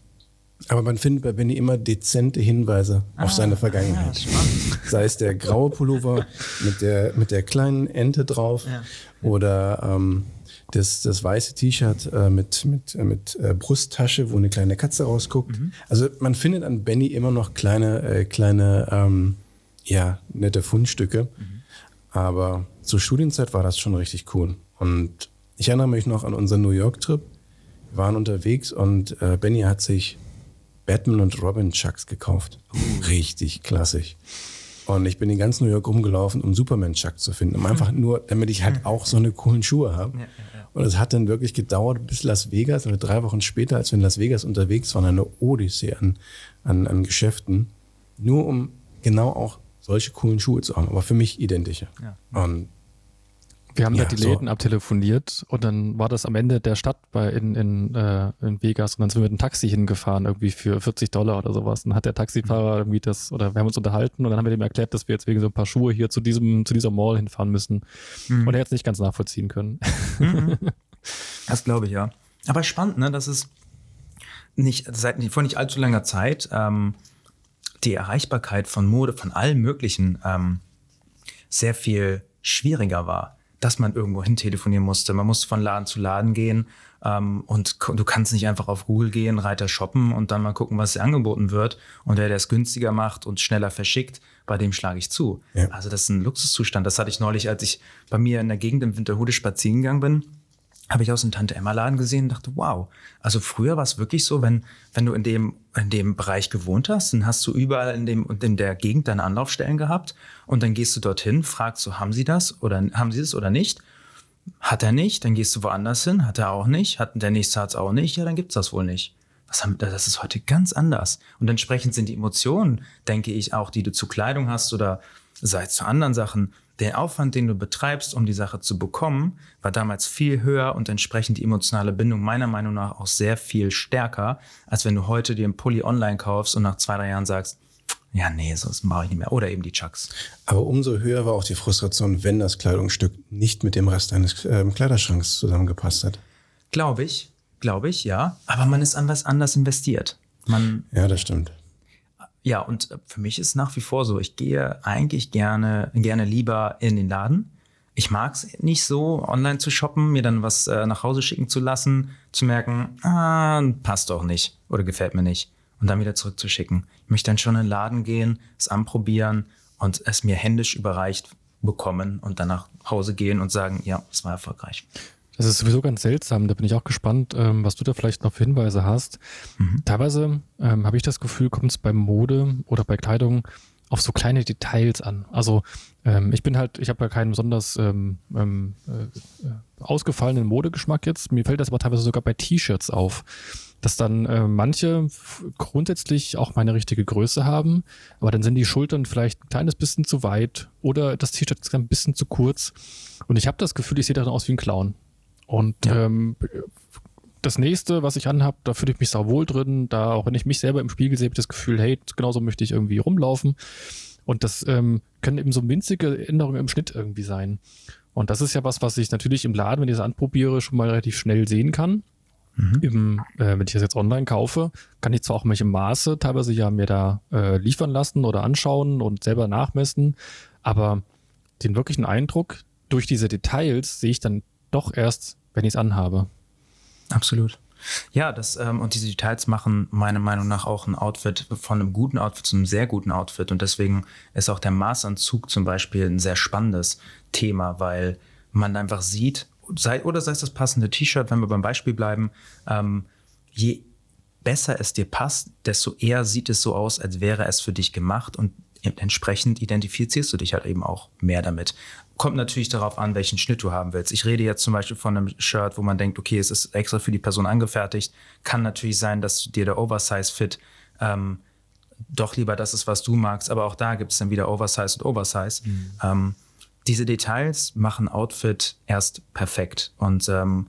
Aber man findet bei Benny immer dezente Hinweise ah, auf seine Vergangenheit. Ja, Sei es der graue Pullover mit der, mit der kleinen Ente drauf ja. oder ähm, das, das weiße T-Shirt äh, mit, mit, äh, mit äh, Brusttasche, wo eine kleine Katze rausguckt. Mhm. Also man findet an Benny immer noch kleine, äh, kleine ähm, ja, nette Fundstücke. Mhm. Aber zur Studienzeit war das schon richtig cool. Und ich erinnere mich noch an unseren New York-Trip. Wir waren unterwegs und äh, Benny hat sich Batman und Robin Chucks gekauft. Richtig klassisch. Und ich bin in ganz New York rumgelaufen, um Superman Chuck zu finden. Um einfach nur, damit ich halt auch so eine coolen Schuhe habe. Ja, ja, ja. Und es hat dann wirklich gedauert bis Las Vegas, oder drei Wochen später, als wir in Las Vegas unterwegs waren, eine Odyssee an, an, an Geschäften. Nur um genau auch solche coolen Schuhe zu haben, aber für mich identische. Und wir haben ja, da die Läden so. abtelefoniert und dann war das am Ende der Stadt bei in, in, äh, in Vegas und dann sind wir mit einem Taxi hingefahren, irgendwie für 40 Dollar oder sowas. Und dann hat der Taxifahrer mhm. irgendwie das, oder wir haben uns unterhalten und dann haben wir dem erklärt, dass wir jetzt wegen so ein paar Schuhe hier zu diesem, zu dieser Mall hinfahren müssen. Mhm. Und er hat es nicht ganz nachvollziehen können. Mhm. Das glaube ich, ja. Aber spannend, ne, dass es nicht, seit vor nicht allzu langer Zeit ähm, die Erreichbarkeit von Mode, von allem Möglichen, ähm, sehr viel schwieriger war dass man irgendwo hin telefonieren musste. Man musste von Laden zu Laden gehen ähm, und du kannst nicht einfach auf Google gehen, Reiter shoppen und dann mal gucken, was dir angeboten wird. Und wer es günstiger macht und schneller verschickt, bei dem schlage ich zu. Ja. Also das ist ein Luxuszustand. Das hatte ich neulich, als ich bei mir in der Gegend im Winterhude spazieren gegangen bin habe ich aus dem Tante-Emma-Laden gesehen und dachte, wow. Also früher war es wirklich so, wenn, wenn du in dem, in dem Bereich gewohnt hast, dann hast du überall in, dem, in der Gegend deine Anlaufstellen gehabt und dann gehst du dorthin, fragst du, haben sie das oder haben sie das oder nicht? Hat er nicht, dann gehst du woanders hin, hat er auch nicht, hat der nächste hat es auch nicht, ja, dann gibt's das wohl nicht. Das, haben, das ist heute ganz anders. Und entsprechend sind die Emotionen, denke ich, auch, die du zu Kleidung hast oder sei es zu anderen Sachen, der Aufwand, den du betreibst, um die Sache zu bekommen, war damals viel höher und entsprechend die emotionale Bindung meiner Meinung nach auch sehr viel stärker, als wenn du heute dir einen Pulli online kaufst und nach zwei, drei Jahren sagst, ja, nee, sonst mache ich nicht mehr. Oder eben die Chucks. Aber umso höher war auch die Frustration, wenn das Kleidungsstück nicht mit dem Rest deines äh, Kleiderschranks zusammengepasst hat. Glaube ich, glaube ich, ja. Aber man ist an was anders investiert. Man, ja, das stimmt. Ja, und für mich ist nach wie vor so, ich gehe eigentlich gerne, gerne lieber in den Laden. Ich mag es nicht so, online zu shoppen, mir dann was äh, nach Hause schicken zu lassen, zu merken, ah, passt doch nicht oder gefällt mir nicht und dann wieder zurückzuschicken. Ich möchte dann schon in den Laden gehen, es anprobieren und es mir händisch überreicht bekommen und dann nach Hause gehen und sagen, ja, es war erfolgreich. Das ist sowieso ganz seltsam. Da bin ich auch gespannt, ähm, was du da vielleicht noch für Hinweise hast. Mhm. Teilweise ähm, habe ich das Gefühl, kommt es bei Mode oder bei Kleidung auf so kleine Details an. Also ähm, ich bin halt, ich habe ja keinen besonders ähm, ähm, äh, ausgefallenen Modegeschmack jetzt. Mir fällt das aber teilweise sogar bei T-Shirts auf, dass dann äh, manche grundsätzlich auch meine richtige Größe haben, aber dann sind die Schultern vielleicht ein kleines bisschen zu weit oder das T-Shirt ist ein bisschen zu kurz. Und ich habe das Gefühl, ich sehe dann aus wie ein Clown. Und ja. ähm, das nächste, was ich anhab, da fühle ich mich sauwohl drin. Da, auch wenn ich mich selber im Spiegel sehe, habe ich das Gefühl, hey, genauso möchte ich irgendwie rumlaufen. Und das ähm, können eben so winzige Änderungen im Schnitt irgendwie sein. Und das ist ja was, was ich natürlich im Laden, wenn ich das anprobiere, schon mal relativ schnell sehen kann. Mhm. Im, äh, wenn ich das jetzt online kaufe, kann ich zwar auch welche Maße teilweise ja mir da äh, liefern lassen oder anschauen und selber nachmessen, aber den wirklichen Eindruck, durch diese Details sehe ich dann doch erst, wenn ich es anhabe. Absolut. Ja, das ähm, und diese Details machen meiner Meinung nach auch ein Outfit von einem guten Outfit zu einem sehr guten Outfit und deswegen ist auch der Maßanzug zum Beispiel ein sehr spannendes Thema, weil man einfach sieht, sei, oder sei es das passende T-Shirt, wenn wir beim Beispiel bleiben, ähm, je besser es dir passt, desto eher sieht es so aus, als wäre es für dich gemacht und entsprechend identifizierst du dich halt eben auch mehr damit. Kommt natürlich darauf an, welchen Schnitt du haben willst. Ich rede jetzt zum Beispiel von einem Shirt, wo man denkt, okay, es ist extra für die Person angefertigt. Kann natürlich sein, dass dir der Oversize-Fit ähm, doch lieber das ist, was du magst. Aber auch da gibt es dann wieder Oversize und Oversize. Mhm. Ähm, diese Details machen Outfit erst perfekt. Und ähm,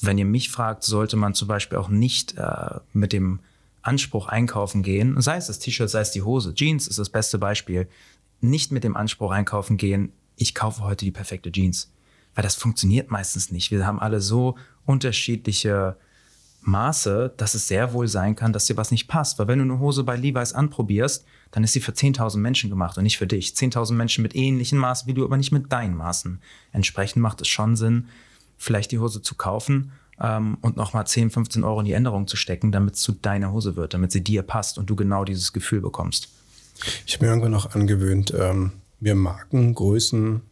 wenn ihr mich fragt, sollte man zum Beispiel auch nicht äh, mit dem Anspruch einkaufen gehen, sei es das T-Shirt, sei es die Hose, Jeans ist das beste Beispiel, nicht mit dem Anspruch einkaufen gehen, ich kaufe heute die perfekte Jeans. Weil das funktioniert meistens nicht. Wir haben alle so unterschiedliche Maße, dass es sehr wohl sein kann, dass dir was nicht passt. Weil wenn du eine Hose bei Levi's anprobierst, dann ist sie für 10.000 Menschen gemacht und nicht für dich. 10.000 Menschen mit ähnlichen Maßen wie du, aber nicht mit deinen Maßen. Entsprechend macht es schon Sinn, vielleicht die Hose zu kaufen ähm, und nochmal 10, 15 Euro in die Änderung zu stecken, damit es zu deiner Hose wird, damit sie dir passt und du genau dieses Gefühl bekommst. Ich habe mir irgendwann noch angewöhnt, ähm, mir Marken, Größen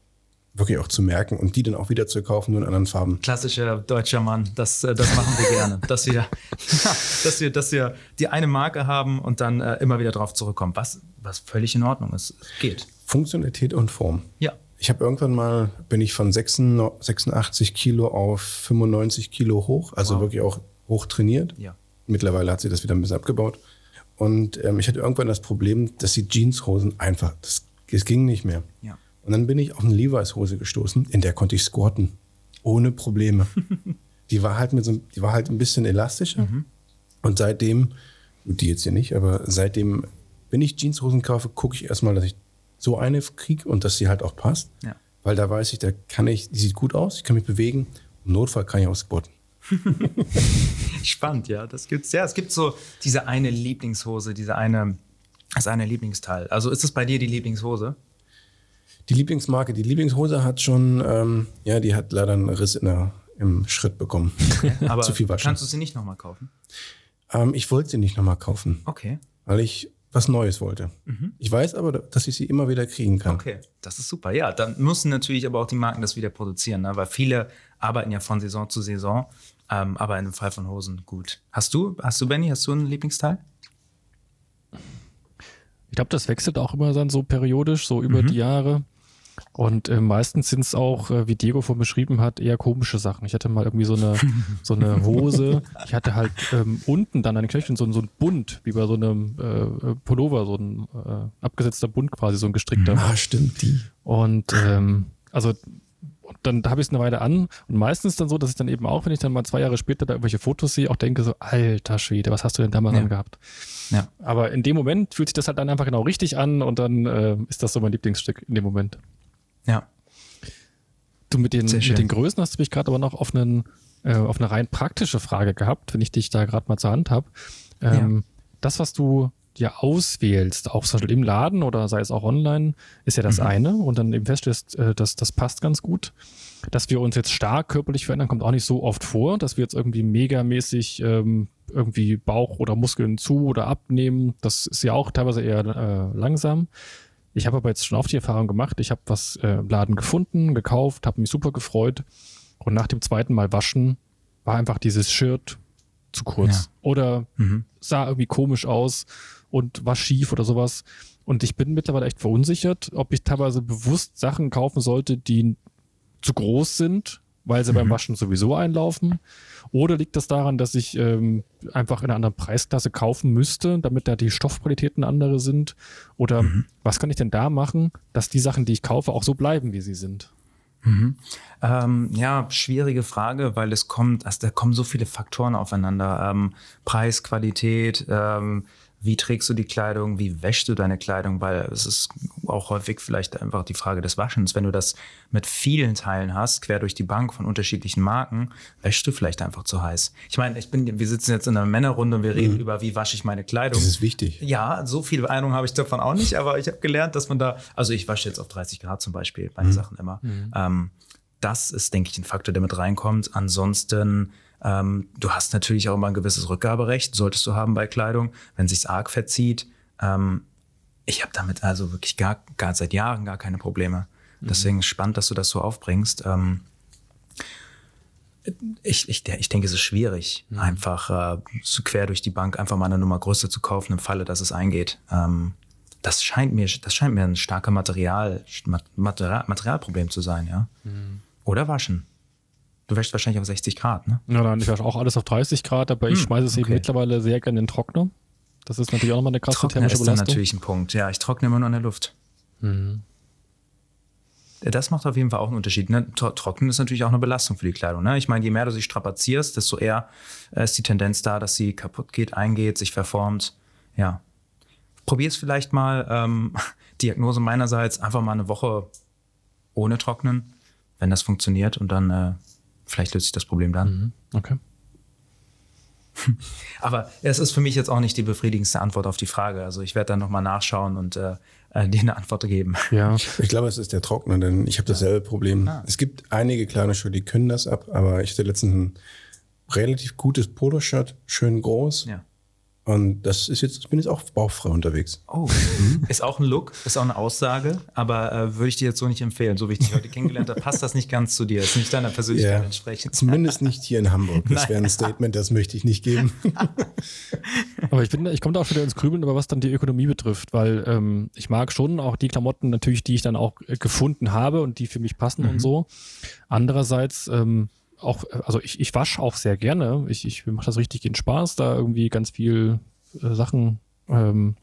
wirklich auch zu merken und die dann auch wieder zu kaufen, nur in anderen Farben. Klassischer deutscher Mann, das, äh, das machen wir gerne. Dass wir, dass, wir, dass wir die eine Marke haben und dann äh, immer wieder drauf zurückkommen, was, was völlig in Ordnung ist. Geht. Funktionalität und Form. Ja. Ich habe irgendwann mal, bin ich von 86 Kilo auf 95 Kilo hoch, also wow. wirklich auch hoch trainiert. Ja. Mittlerweile hat sich das wieder ein bisschen abgebaut. Und ähm, ich hatte irgendwann das Problem, dass die Jeanshosen einfach, das, das ging nicht mehr. Ja. Und dann bin ich auf eine Levi's-Hose gestoßen, in der konnte ich squatten. Ohne Probleme. die war halt mit so, die war halt ein bisschen elastischer. Mhm. Und seitdem, die jetzt hier nicht, aber seitdem, wenn ich Jeanshosen kaufe, gucke ich erstmal, dass ich so eine kriege und dass sie halt auch passt. Ja. Weil da weiß ich, da kann ich, die sieht gut aus, ich kann mich bewegen. Im Notfall kann ich auch squatten. Spannend, ja. Das gibt's. Ja, es gibt so diese eine Lieblingshose, diese eine, das eine Lieblingsteil. Also ist es bei dir die Lieblingshose? Die Lieblingsmarke, die Lieblingshose hat schon, ähm, ja, die hat leider einen Riss in der, im Schritt bekommen. Okay, aber Zu viel Waschen. Kannst du sie nicht nochmal kaufen? Ähm, ich wollte sie nicht nochmal kaufen. Okay. Weil ich was Neues wollte. Mhm. Ich weiß aber, dass ich sie immer wieder kriegen kann. Okay, das ist super. Ja, dann müssen natürlich aber auch die Marken das wieder produzieren, ne? weil viele arbeiten ja von Saison zu Saison, ähm, aber in dem Fall von Hosen gut. Hast du, hast du Benny, hast du einen Lieblingsteil? Ich glaube, das wechselt auch immer dann so periodisch, so über mhm. die Jahre. Und äh, meistens sind es auch, äh, wie Diego vorhin beschrieben hat, eher komische Sachen. Ich hatte mal irgendwie so eine, so eine Hose. Ich hatte halt ähm, unten dann an den Knöcheln so, so ein Bund, wie bei so einem äh, Pullover, so ein äh, abgesetzter Bund quasi, so ein gestrickter. Ah, stimmt, die. Und ähm, also dann habe ich es eine Weile an und meistens dann so, dass ich dann eben auch, wenn ich dann mal zwei Jahre später da irgendwelche Fotos sehe, auch denke so, alter Schwede, was hast du denn damals ja. angehabt? Ja. Aber in dem Moment fühlt sich das halt dann einfach genau richtig an und dann äh, ist das so mein Lieblingsstück in dem Moment. Ja. Du mit den, mit den Größen hast du mich gerade aber noch auf, einen, äh, auf eine rein praktische Frage gehabt, wenn ich dich da gerade mal zur Hand habe. Ähm, ja. Das, was du dir auswählst, auch zum Beispiel im Laden oder sei es auch online, ist ja das mhm. eine und dann eben feststellst, äh, dass das passt ganz gut. Dass wir uns jetzt stark körperlich verändern, kommt auch nicht so oft vor, dass wir jetzt irgendwie megamäßig ähm, irgendwie Bauch oder Muskeln zu oder abnehmen. Das ist ja auch teilweise eher äh, langsam. Ich habe aber jetzt schon oft die Erfahrung gemacht, ich habe was äh, im Laden gefunden, gekauft, habe mich super gefreut und nach dem zweiten Mal waschen war einfach dieses Shirt zu kurz ja. oder mhm. sah irgendwie komisch aus und war schief oder sowas. Und ich bin mittlerweile echt verunsichert, ob ich teilweise bewusst Sachen kaufen sollte, die zu groß sind, weil sie mhm. beim Waschen sowieso einlaufen oder liegt das daran, dass ich ähm, einfach in einer anderen Preisklasse kaufen müsste, damit da die Stoffqualitäten andere sind? Oder mhm. was kann ich denn da machen, dass die Sachen, die ich kaufe, auch so bleiben, wie sie sind? Mhm. Ähm, ja, schwierige Frage, weil es kommt, also da kommen so viele Faktoren aufeinander. Ähm, Preis, Qualität, ähm, wie trägst du die Kleidung, wie wäschst du deine Kleidung, weil es ist auch häufig vielleicht einfach die Frage des Waschens. Wenn du das mit vielen Teilen hast, quer durch die Bank von unterschiedlichen Marken, wäschst du vielleicht einfach zu heiß. Ich meine, ich bin, wir sitzen jetzt in einer Männerrunde und wir reden mhm. über, wie wasche ich meine Kleidung. Das ist wichtig. Ja, so viel Ahnung habe ich davon auch nicht, aber ich habe gelernt, dass man da, also ich wasche jetzt auf 30 Grad zum Beispiel, meine mhm. Sachen immer. Mhm. Ähm, das ist, denke ich, ein Faktor, der mit reinkommt. Ansonsten ähm, du hast natürlich auch immer ein gewisses Rückgaberecht, solltest du haben bei Kleidung, wenn sich's arg verzieht. Ähm, ich habe damit also wirklich gar, gar seit Jahren gar keine Probleme. Mhm. Deswegen spannend, dass du das so aufbringst. Ähm, ich, ich, ich denke, es ist schwierig, mhm. einfach äh, so quer durch die Bank einfach mal eine Nummer größer zu kaufen im Falle, dass es eingeht. Ähm, das scheint mir, das scheint mir ein starker Material, Material, Materialproblem zu sein, ja. Mhm. Oder waschen. Du wäschst wahrscheinlich auf 60 Grad, ne? Ja, nein, ich wasche auch alles auf 30 Grad, aber hm, ich schmeiße es okay. eben mittlerweile sehr gerne in den Trockner. Das ist natürlich auch nochmal eine krasse Trockner thermische ist Belastung. ist natürlich ein Punkt. Ja, ich trockne immer nur in der Luft. Mhm. Das macht auf jeden Fall auch einen Unterschied. Ne? Trocknen ist natürlich auch eine Belastung für die Kleidung. Ne? Ich meine, je mehr du sie strapazierst, desto eher äh, ist die Tendenz da, dass sie kaputt geht, eingeht, sich verformt. Ja. Probier es vielleicht mal. Ähm, Diagnose meinerseits, einfach mal eine Woche ohne Trocknen, wenn das funktioniert und dann äh, vielleicht löst sich das Problem dann. Mhm. Okay. Aber es ist für mich jetzt auch nicht die befriedigendste Antwort auf die Frage. Also ich werde dann nochmal nachschauen und äh, äh, dir eine Antwort geben. Ja, ich glaube, es ist der Trockner, denn ich habe dasselbe Problem. Ah. Es gibt einige kleine Schuhe, die können das ab, aber ich hatte letztens ein relativ gutes Poloshirt, schön groß. Ja. Und das ist jetzt, ich bin jetzt auch bauchfrei unterwegs. Oh, mhm. ist auch ein Look, ist auch eine Aussage, aber äh, würde ich dir jetzt so nicht empfehlen. So wie ich dich heute kennengelernt habe, passt das nicht ganz zu dir. Ist nicht deiner Persönlichkeit ja, entsprechend. Zumindest nicht hier in Hamburg. Das wäre ein Statement, das möchte ich nicht geben. aber ich bin, ich komme da auch schon wieder ins Grübeln, aber was dann die Ökonomie betrifft, weil ähm, ich mag schon auch die Klamotten natürlich, die ich dann auch äh, gefunden habe und die für mich passen mhm. und so. Andererseits ähm, auch, also ich, ich wasche auch sehr gerne. Ich, ich mache das richtig in Spaß, da irgendwie ganz viel äh, Sachen, ähm,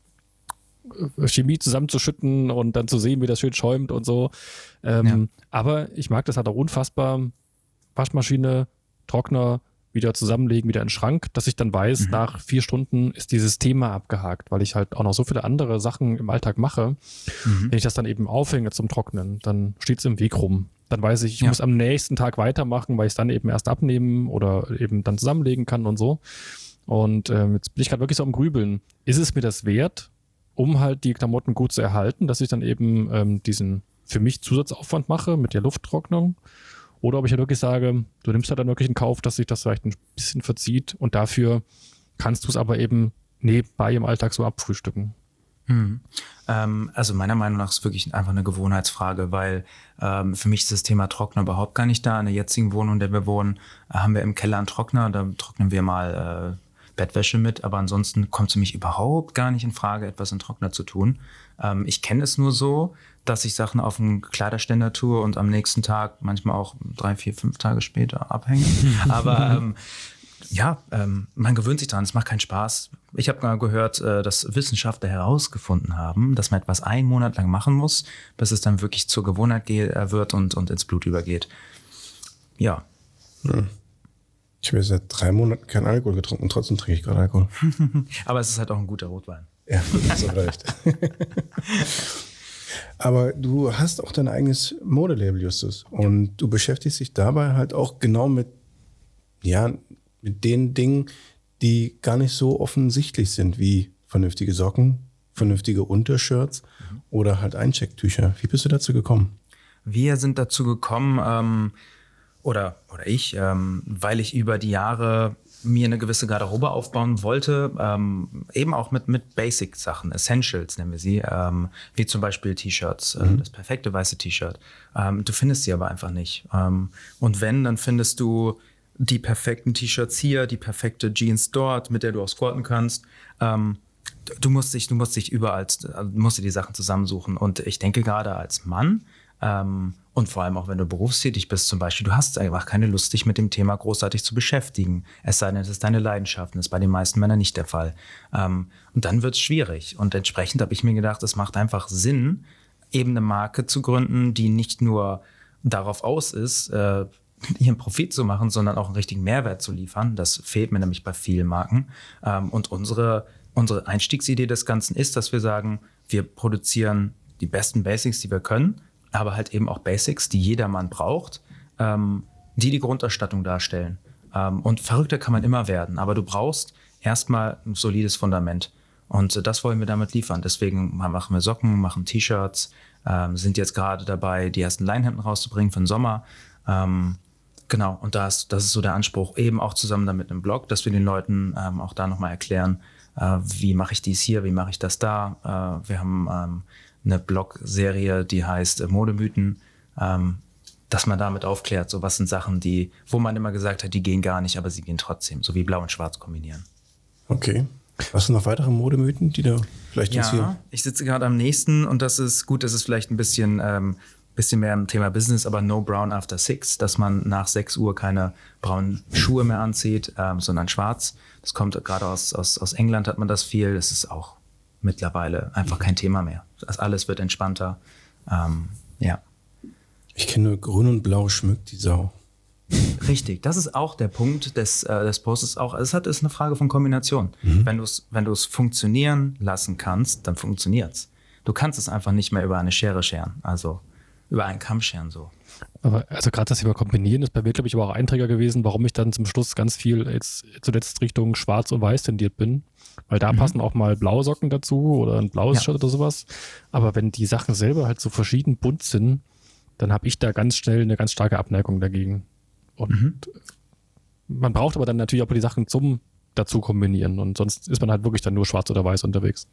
äh, Chemie zusammenzuschütten und dann zu sehen, wie das schön schäumt und so. Ähm, ja. Aber ich mag das halt auch unfassbar. Waschmaschine, Trockner, wieder zusammenlegen, wieder in den Schrank, dass ich dann weiß, mhm. nach vier Stunden ist dieses Thema abgehakt, weil ich halt auch noch so viele andere Sachen im Alltag mache. Mhm. Wenn ich das dann eben aufhänge zum Trocknen, dann steht es im Weg rum. Dann weiß ich, ich ja. muss am nächsten Tag weitermachen, weil ich es dann eben erst abnehmen oder eben dann zusammenlegen kann und so. Und ähm, jetzt bin ich gerade wirklich so am Grübeln. Ist es mir das wert, um halt die Klamotten gut zu erhalten, dass ich dann eben ähm, diesen für mich Zusatzaufwand mache mit der Lufttrocknung? Oder ob ich ja halt wirklich sage, du nimmst halt dann wirklich in Kauf, dass sich das vielleicht ein bisschen verzieht und dafür kannst du es aber eben nebenbei im Alltag so abfrühstücken. Hm. Ähm, also meiner Meinung nach ist es wirklich einfach eine Gewohnheitsfrage, weil ähm, für mich ist das Thema Trockner überhaupt gar nicht da. In der jetzigen Wohnung, in der wir wohnen, haben wir im Keller einen Trockner, da trocknen wir mal äh, Bettwäsche mit, aber ansonsten kommt es für mich überhaupt gar nicht in Frage, etwas in Trockner zu tun. Ähm, ich kenne es nur so, dass ich Sachen auf einen Kleiderständer tue und am nächsten Tag, manchmal auch drei, vier, fünf Tage später abhänge. aber ähm, ja, ähm, man gewöhnt sich daran, es macht keinen Spaß. Ich habe mal gehört, äh, dass Wissenschaftler herausgefunden haben, dass man etwas einen Monat lang machen muss, bis es dann wirklich zur Gewohnheit äh, wird und, und ins Blut übergeht. Ja. Hm. Ich habe seit drei Monaten keinen Alkohol getrunken und trotzdem trinke ich gerade Alkohol. Aber es ist halt auch ein guter Rotwein. Ja, das ist recht. Aber du hast auch dein eigenes Modelabel, Justus. Und du beschäftigst dich dabei halt auch genau mit, ja, mit den Dingen, die gar nicht so offensichtlich sind, wie vernünftige Socken, vernünftige Untershirts mhm. oder halt Einchecktücher. Wie bist du dazu gekommen? Wir sind dazu gekommen, ähm, oder, oder ich, ähm, weil ich über die Jahre mir eine gewisse Garderobe aufbauen wollte, ähm, eben auch mit, mit Basic-Sachen, Essentials nennen wir sie, ähm, wie zum Beispiel T-Shirts, äh, mhm. das perfekte weiße T-Shirt. Ähm, du findest sie aber einfach nicht. Ähm, und wenn, dann findest du die perfekten T-Shirts hier, die perfekte Jeans dort, mit der du auch squatten kannst. Ähm, du musst dich, du musst dich überall, also musst dir die Sachen zusammensuchen. Und ich denke gerade als Mann, ähm, und vor allem auch wenn du berufstätig bist zum Beispiel, du hast einfach keine Lust, dich mit dem Thema großartig zu beschäftigen. Es sei denn, es ist deine Leidenschaft. Das ist bei den meisten Männern nicht der Fall. Ähm, und dann wird es schwierig. Und entsprechend habe ich mir gedacht, es macht einfach Sinn, eben eine Marke zu gründen, die nicht nur darauf aus ist, äh, ihren Profit zu machen, sondern auch einen richtigen Mehrwert zu liefern. Das fehlt mir nämlich bei vielen Marken. Ähm, und unsere unsere Einstiegsidee des Ganzen ist, dass wir sagen, wir produzieren die besten Basics, die wir können, aber halt eben auch Basics, die jedermann braucht, ähm, die die Grundausstattung darstellen. Ähm, und verrückter kann man immer werden, aber du brauchst erstmal ein solides Fundament. Und äh, das wollen wir damit liefern. Deswegen machen wir Socken, machen T-Shirts, ähm, sind jetzt gerade dabei, die ersten Leinhemden rauszubringen für den Sommer. Ähm, genau, und das, das ist so der Anspruch, eben auch zusammen damit im Blog, dass wir den Leuten ähm, auch da nochmal erklären, äh, wie mache ich dies hier, wie mache ich das da. Äh, wir haben ähm, eine Blog-Serie, die heißt äh, Modemythen, ähm, dass man damit aufklärt, so was sind Sachen, die, wo man immer gesagt hat, die gehen gar nicht, aber sie gehen trotzdem, so wie Blau und Schwarz kombinieren. Okay. Was sind noch weitere Modemythen, die da vielleicht ja, hier? Ich sitze gerade am nächsten und das ist gut, das ist vielleicht ein bisschen, ähm, bisschen mehr im Thema Business, aber no brown after six, dass man nach sechs Uhr keine braunen Schuhe mehr anzieht, ähm, sondern schwarz. Das kommt gerade aus, aus, aus England hat man das viel. Das ist auch mittlerweile einfach kein Thema mehr. Das alles wird entspannter. Ähm, ja. Ich kenne grün und blau schmückt die Sau. Richtig, das ist auch der Punkt des, äh, des Posts. Auch, es hat, ist eine Frage von Kombination. Mhm. Wenn du es wenn funktionieren lassen kannst, dann funktioniert es. Du kannst es einfach nicht mehr über eine Schere scheren, also über einen Kamm scheren so. Aber also gerade das Thema Kombinieren ist bei mir, glaube ich, aber auch Einträger gewesen, warum ich dann zum Schluss ganz viel jetzt zuletzt Richtung Schwarz und Weiß tendiert bin. Weil da mhm. passen auch mal blaue Socken dazu oder ein blaues ja. Shirt oder sowas. Aber wenn die Sachen selber halt so verschieden bunt sind, dann habe ich da ganz schnell eine ganz starke Abneigung dagegen. Und mhm. man braucht aber dann natürlich auch die Sachen zum dazu kombinieren. Und sonst ist man halt wirklich dann nur schwarz oder weiß unterwegs.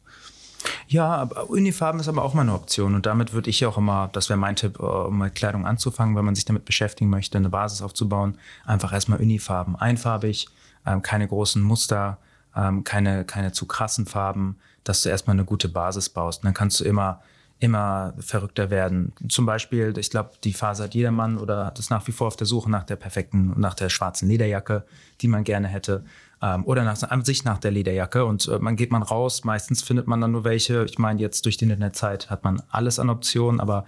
Ja, Unifarben ist aber auch mal eine Option. Und damit würde ich auch immer, das wäre mein Tipp, äh, um mit Kleidung anzufangen, wenn man sich damit beschäftigen möchte, eine Basis aufzubauen, einfach erstmal Unifarben. Einfarbig, ähm, keine großen Muster, ähm, keine, keine zu krassen Farben, dass du erstmal eine gute Basis baust. Und dann kannst du immer immer verrückter werden. Zum Beispiel, ich glaube, die Phase hat jedermann oder es nach wie vor auf der Suche nach der perfekten, nach der schwarzen Lederjacke, die man gerne hätte. Ähm, oder nach, an sich nach der Lederjacke. Und äh, man geht man raus, meistens findet man dann nur welche. Ich meine, jetzt durch die Internetzeit hat man alles an Optionen, aber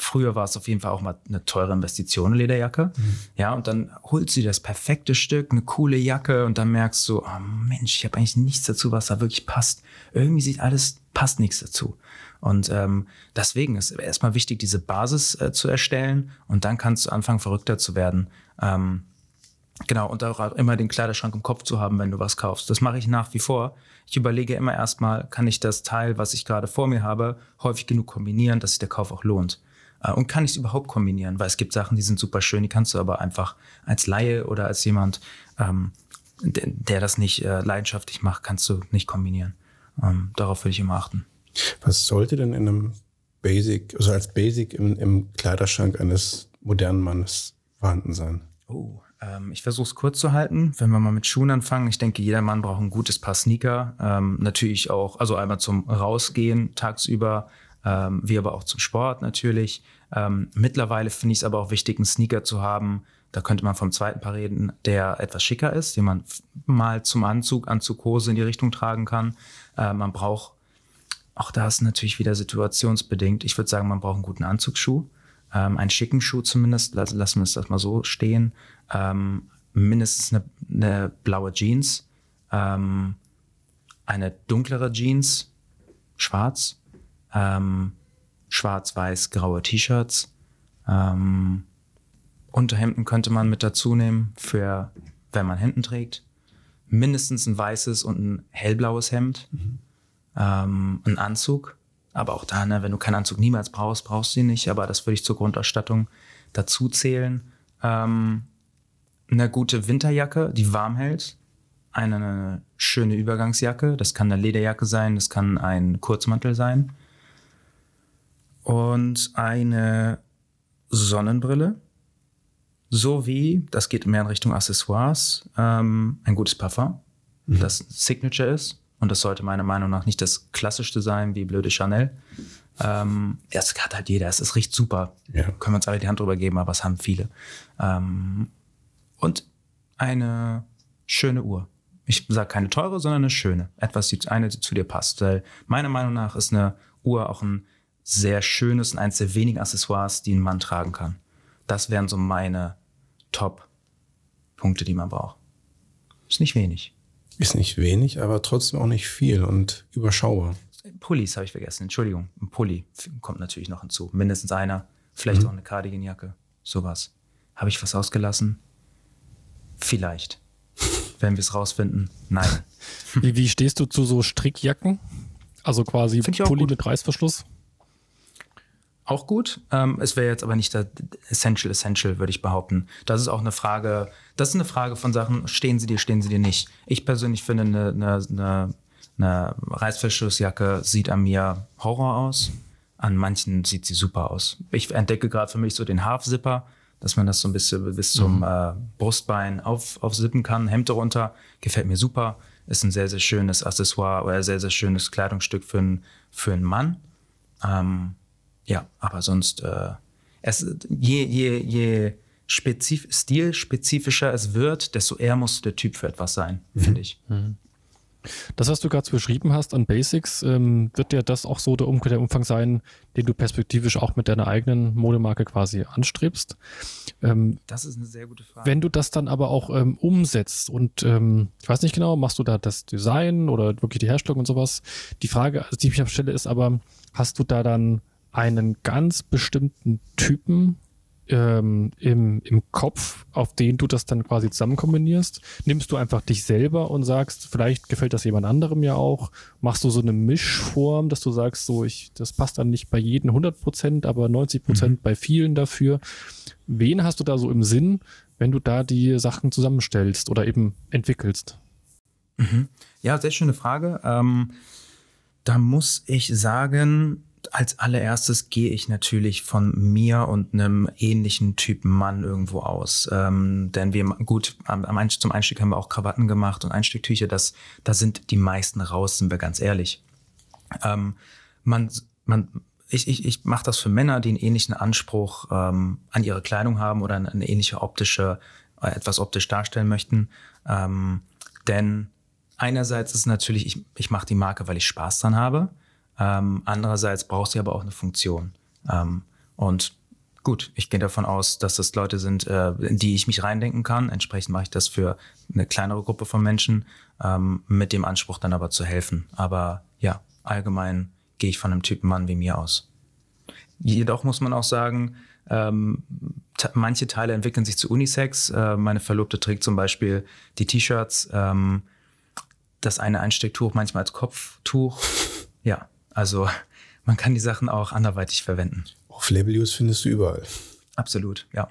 Früher war es auf jeden Fall auch mal eine teure Investition, eine Lederjacke. Mhm. Ja, und dann holst du das perfekte Stück, eine coole Jacke und dann merkst du, oh Mensch, ich habe eigentlich nichts dazu, was da wirklich passt. Irgendwie sieht alles, passt nichts dazu. Und ähm, deswegen ist erstmal wichtig, diese Basis äh, zu erstellen und dann kannst du anfangen, verrückter zu werden. Ähm, genau, und auch immer den Kleiderschrank im Kopf zu haben, wenn du was kaufst. Das mache ich nach wie vor. Ich überlege immer erstmal, kann ich das Teil, was ich gerade vor mir habe, häufig genug kombinieren, dass sich der Kauf auch lohnt. Äh, und kann ich es überhaupt kombinieren? Weil es gibt Sachen, die sind super schön, die kannst du aber einfach als Laie oder als jemand, ähm, der, der das nicht äh, leidenschaftlich macht, kannst du nicht kombinieren. Ähm, darauf würde ich immer achten. Was sollte denn in einem Basic, also als Basic im, im Kleiderschrank eines modernen Mannes vorhanden sein? Oh, ähm, ich versuche es kurz zu halten. Wenn wir mal mit Schuhen anfangen, ich denke, jeder Mann braucht ein gutes Paar Sneaker. Ähm, natürlich auch, also einmal zum Rausgehen tagsüber, ähm, wie aber auch zum Sport natürlich. Ähm, mittlerweile finde ich es aber auch wichtig, einen Sneaker zu haben. Da könnte man vom zweiten Paar reden, der etwas schicker ist, den man mal zum Anzug, Anzughose in die Richtung tragen kann. Äh, man braucht auch da ist natürlich wieder situationsbedingt. Ich würde sagen, man braucht einen guten Anzugsschuh, ähm, einen schicken Schuh zumindest, lassen wir es das mal so stehen. Ähm, mindestens eine, eine, blaue Jeans, ähm, eine dunklere Jeans, schwarz, ähm, schwarz-weiß-graue T-Shirts. Ähm, Unterhemden könnte man mit dazu nehmen, für wenn man Hemden trägt. Mindestens ein weißes und ein hellblaues Hemd. Mhm ähm, einen Anzug. Aber auch da, ne, wenn du keinen Anzug niemals brauchst, brauchst du ihn nicht. Aber das würde ich zur Grundausstattung dazu zählen. Ähm, eine gute Winterjacke, die warm hält. Eine schöne Übergangsjacke. Das kann eine Lederjacke sein, das kann ein Kurzmantel sein. Und eine Sonnenbrille. Sowie, das geht mehr in Richtung Accessoires, ähm, ein gutes Parfum, mhm. das Signature ist. Und das sollte meiner Meinung nach nicht das Klassischste sein wie blöde Chanel. Ähm, das hat halt jeder. Es, es riecht super. Ja. Können wir uns alle die Hand drüber geben, aber es haben viele. Ähm, und eine schöne Uhr. Ich sage keine teure, sondern eine schöne. Etwas, die eine, die zu dir passt. Weil meiner Meinung nach ist eine Uhr auch ein sehr schönes und eines der wenigen Accessoires, die ein Mann tragen kann. Das wären so meine Top-Punkte, die man braucht. Ist nicht wenig. Ist nicht wenig, aber trotzdem auch nicht viel und überschaubar. Pullis habe ich vergessen, Entschuldigung. Ein Pulli kommt natürlich noch hinzu. Mindestens einer, vielleicht Mhm. auch eine Cardiganjacke, sowas. Habe ich was ausgelassen? Vielleicht. Werden wir es rausfinden? Nein. Wie, wie stehst du zu so Strickjacken? Also quasi Pulli gut. mit Reißverschluss? Auch gut. Ähm, es wäre jetzt aber nicht der Essential Essential, würde ich behaupten. Das ist auch eine Frage, das ist eine Frage von Sachen, stehen sie dir, stehen sie dir nicht. Ich persönlich finde, eine, eine, eine, eine Reißverschlussjacke sieht an mir Horror aus. An manchen sieht sie super aus. Ich entdecke gerade für mich so den Half-Zipper, dass man das so ein bisschen bis zum äh, Brustbein auf, aufsippen kann, Hemd darunter. Gefällt mir super. Ist ein sehr, sehr schönes Accessoire oder sehr, sehr schönes Kleidungsstück für, einen für einen Mann. Ähm, ja, aber sonst, äh, es, je, je, je spezif stilspezifischer es wird, desto eher muss der Typ für etwas sein, finde ich. Das, was du gerade beschrieben hast an Basics, ähm, wird ja das auch so der, um der Umfang sein, den du perspektivisch auch mit deiner eigenen Modemarke quasi anstrebst. Ähm, Das ist eine sehr gute Frage. wenn du das dann aber auch ähm, umsetzt und ähm, ich weiß nicht genau, machst du da das Design oder wirklich die Herstellung und sowas? Die Frage, also die ich mir stelle, ist aber, hast du da dann einen ganz bestimmten Typen ähm, im, im Kopf, auf den du das dann quasi zusammen kombinierst? Nimmst du einfach dich selber und sagst, vielleicht gefällt das jemand anderem ja auch? Machst du so eine Mischform, dass du sagst, so ich, das passt dann nicht bei jedem 100 Prozent, aber 90 Prozent bei vielen dafür? Wen hast du da so im Sinn, wenn du da die Sachen zusammenstellst oder eben entwickelst? Ja, sehr schöne Frage. Ähm, da muss ich sagen, als allererstes gehe ich natürlich von mir und einem ähnlichen Typen Mann irgendwo aus. Ähm, denn wir, gut, am, zum Einstieg haben wir auch Krawatten gemacht und Einstecktücher. Das, da sind die meisten raus, sind wir ganz ehrlich. Ähm, man, man, ich, ich, ich mache das für Männer, die einen ähnlichen Anspruch ähm, an ihre Kleidung haben oder eine, eine ähnliche optische, äh, etwas optisch darstellen möchten. Ähm, denn einerseits ist natürlich, ich, ich mache die Marke, weil ich Spaß dran habe. Ähm, andererseits braucht sie aber auch eine Funktion. Ähm, und gut, ich gehe davon aus, dass das Leute sind, äh, in die ich mich reindenken kann. Entsprechend mache ich das für eine kleinere Gruppe von Menschen, ähm, mit dem Anspruch dann aber zu helfen. Aber ja, allgemein gehe ich von einem Typen Mann wie mir aus. Jedoch muss man auch sagen, ähm, manche Teile entwickeln sich zu Unisex. Äh, meine Verlobte trägt zum Beispiel die T-Shirts, ähm, das eine Einstecktuch manchmal als Kopftuch. Ja, also man kann die Sachen auch anderweitig verwenden. Auf Label-Use findest du überall. Absolut, ja.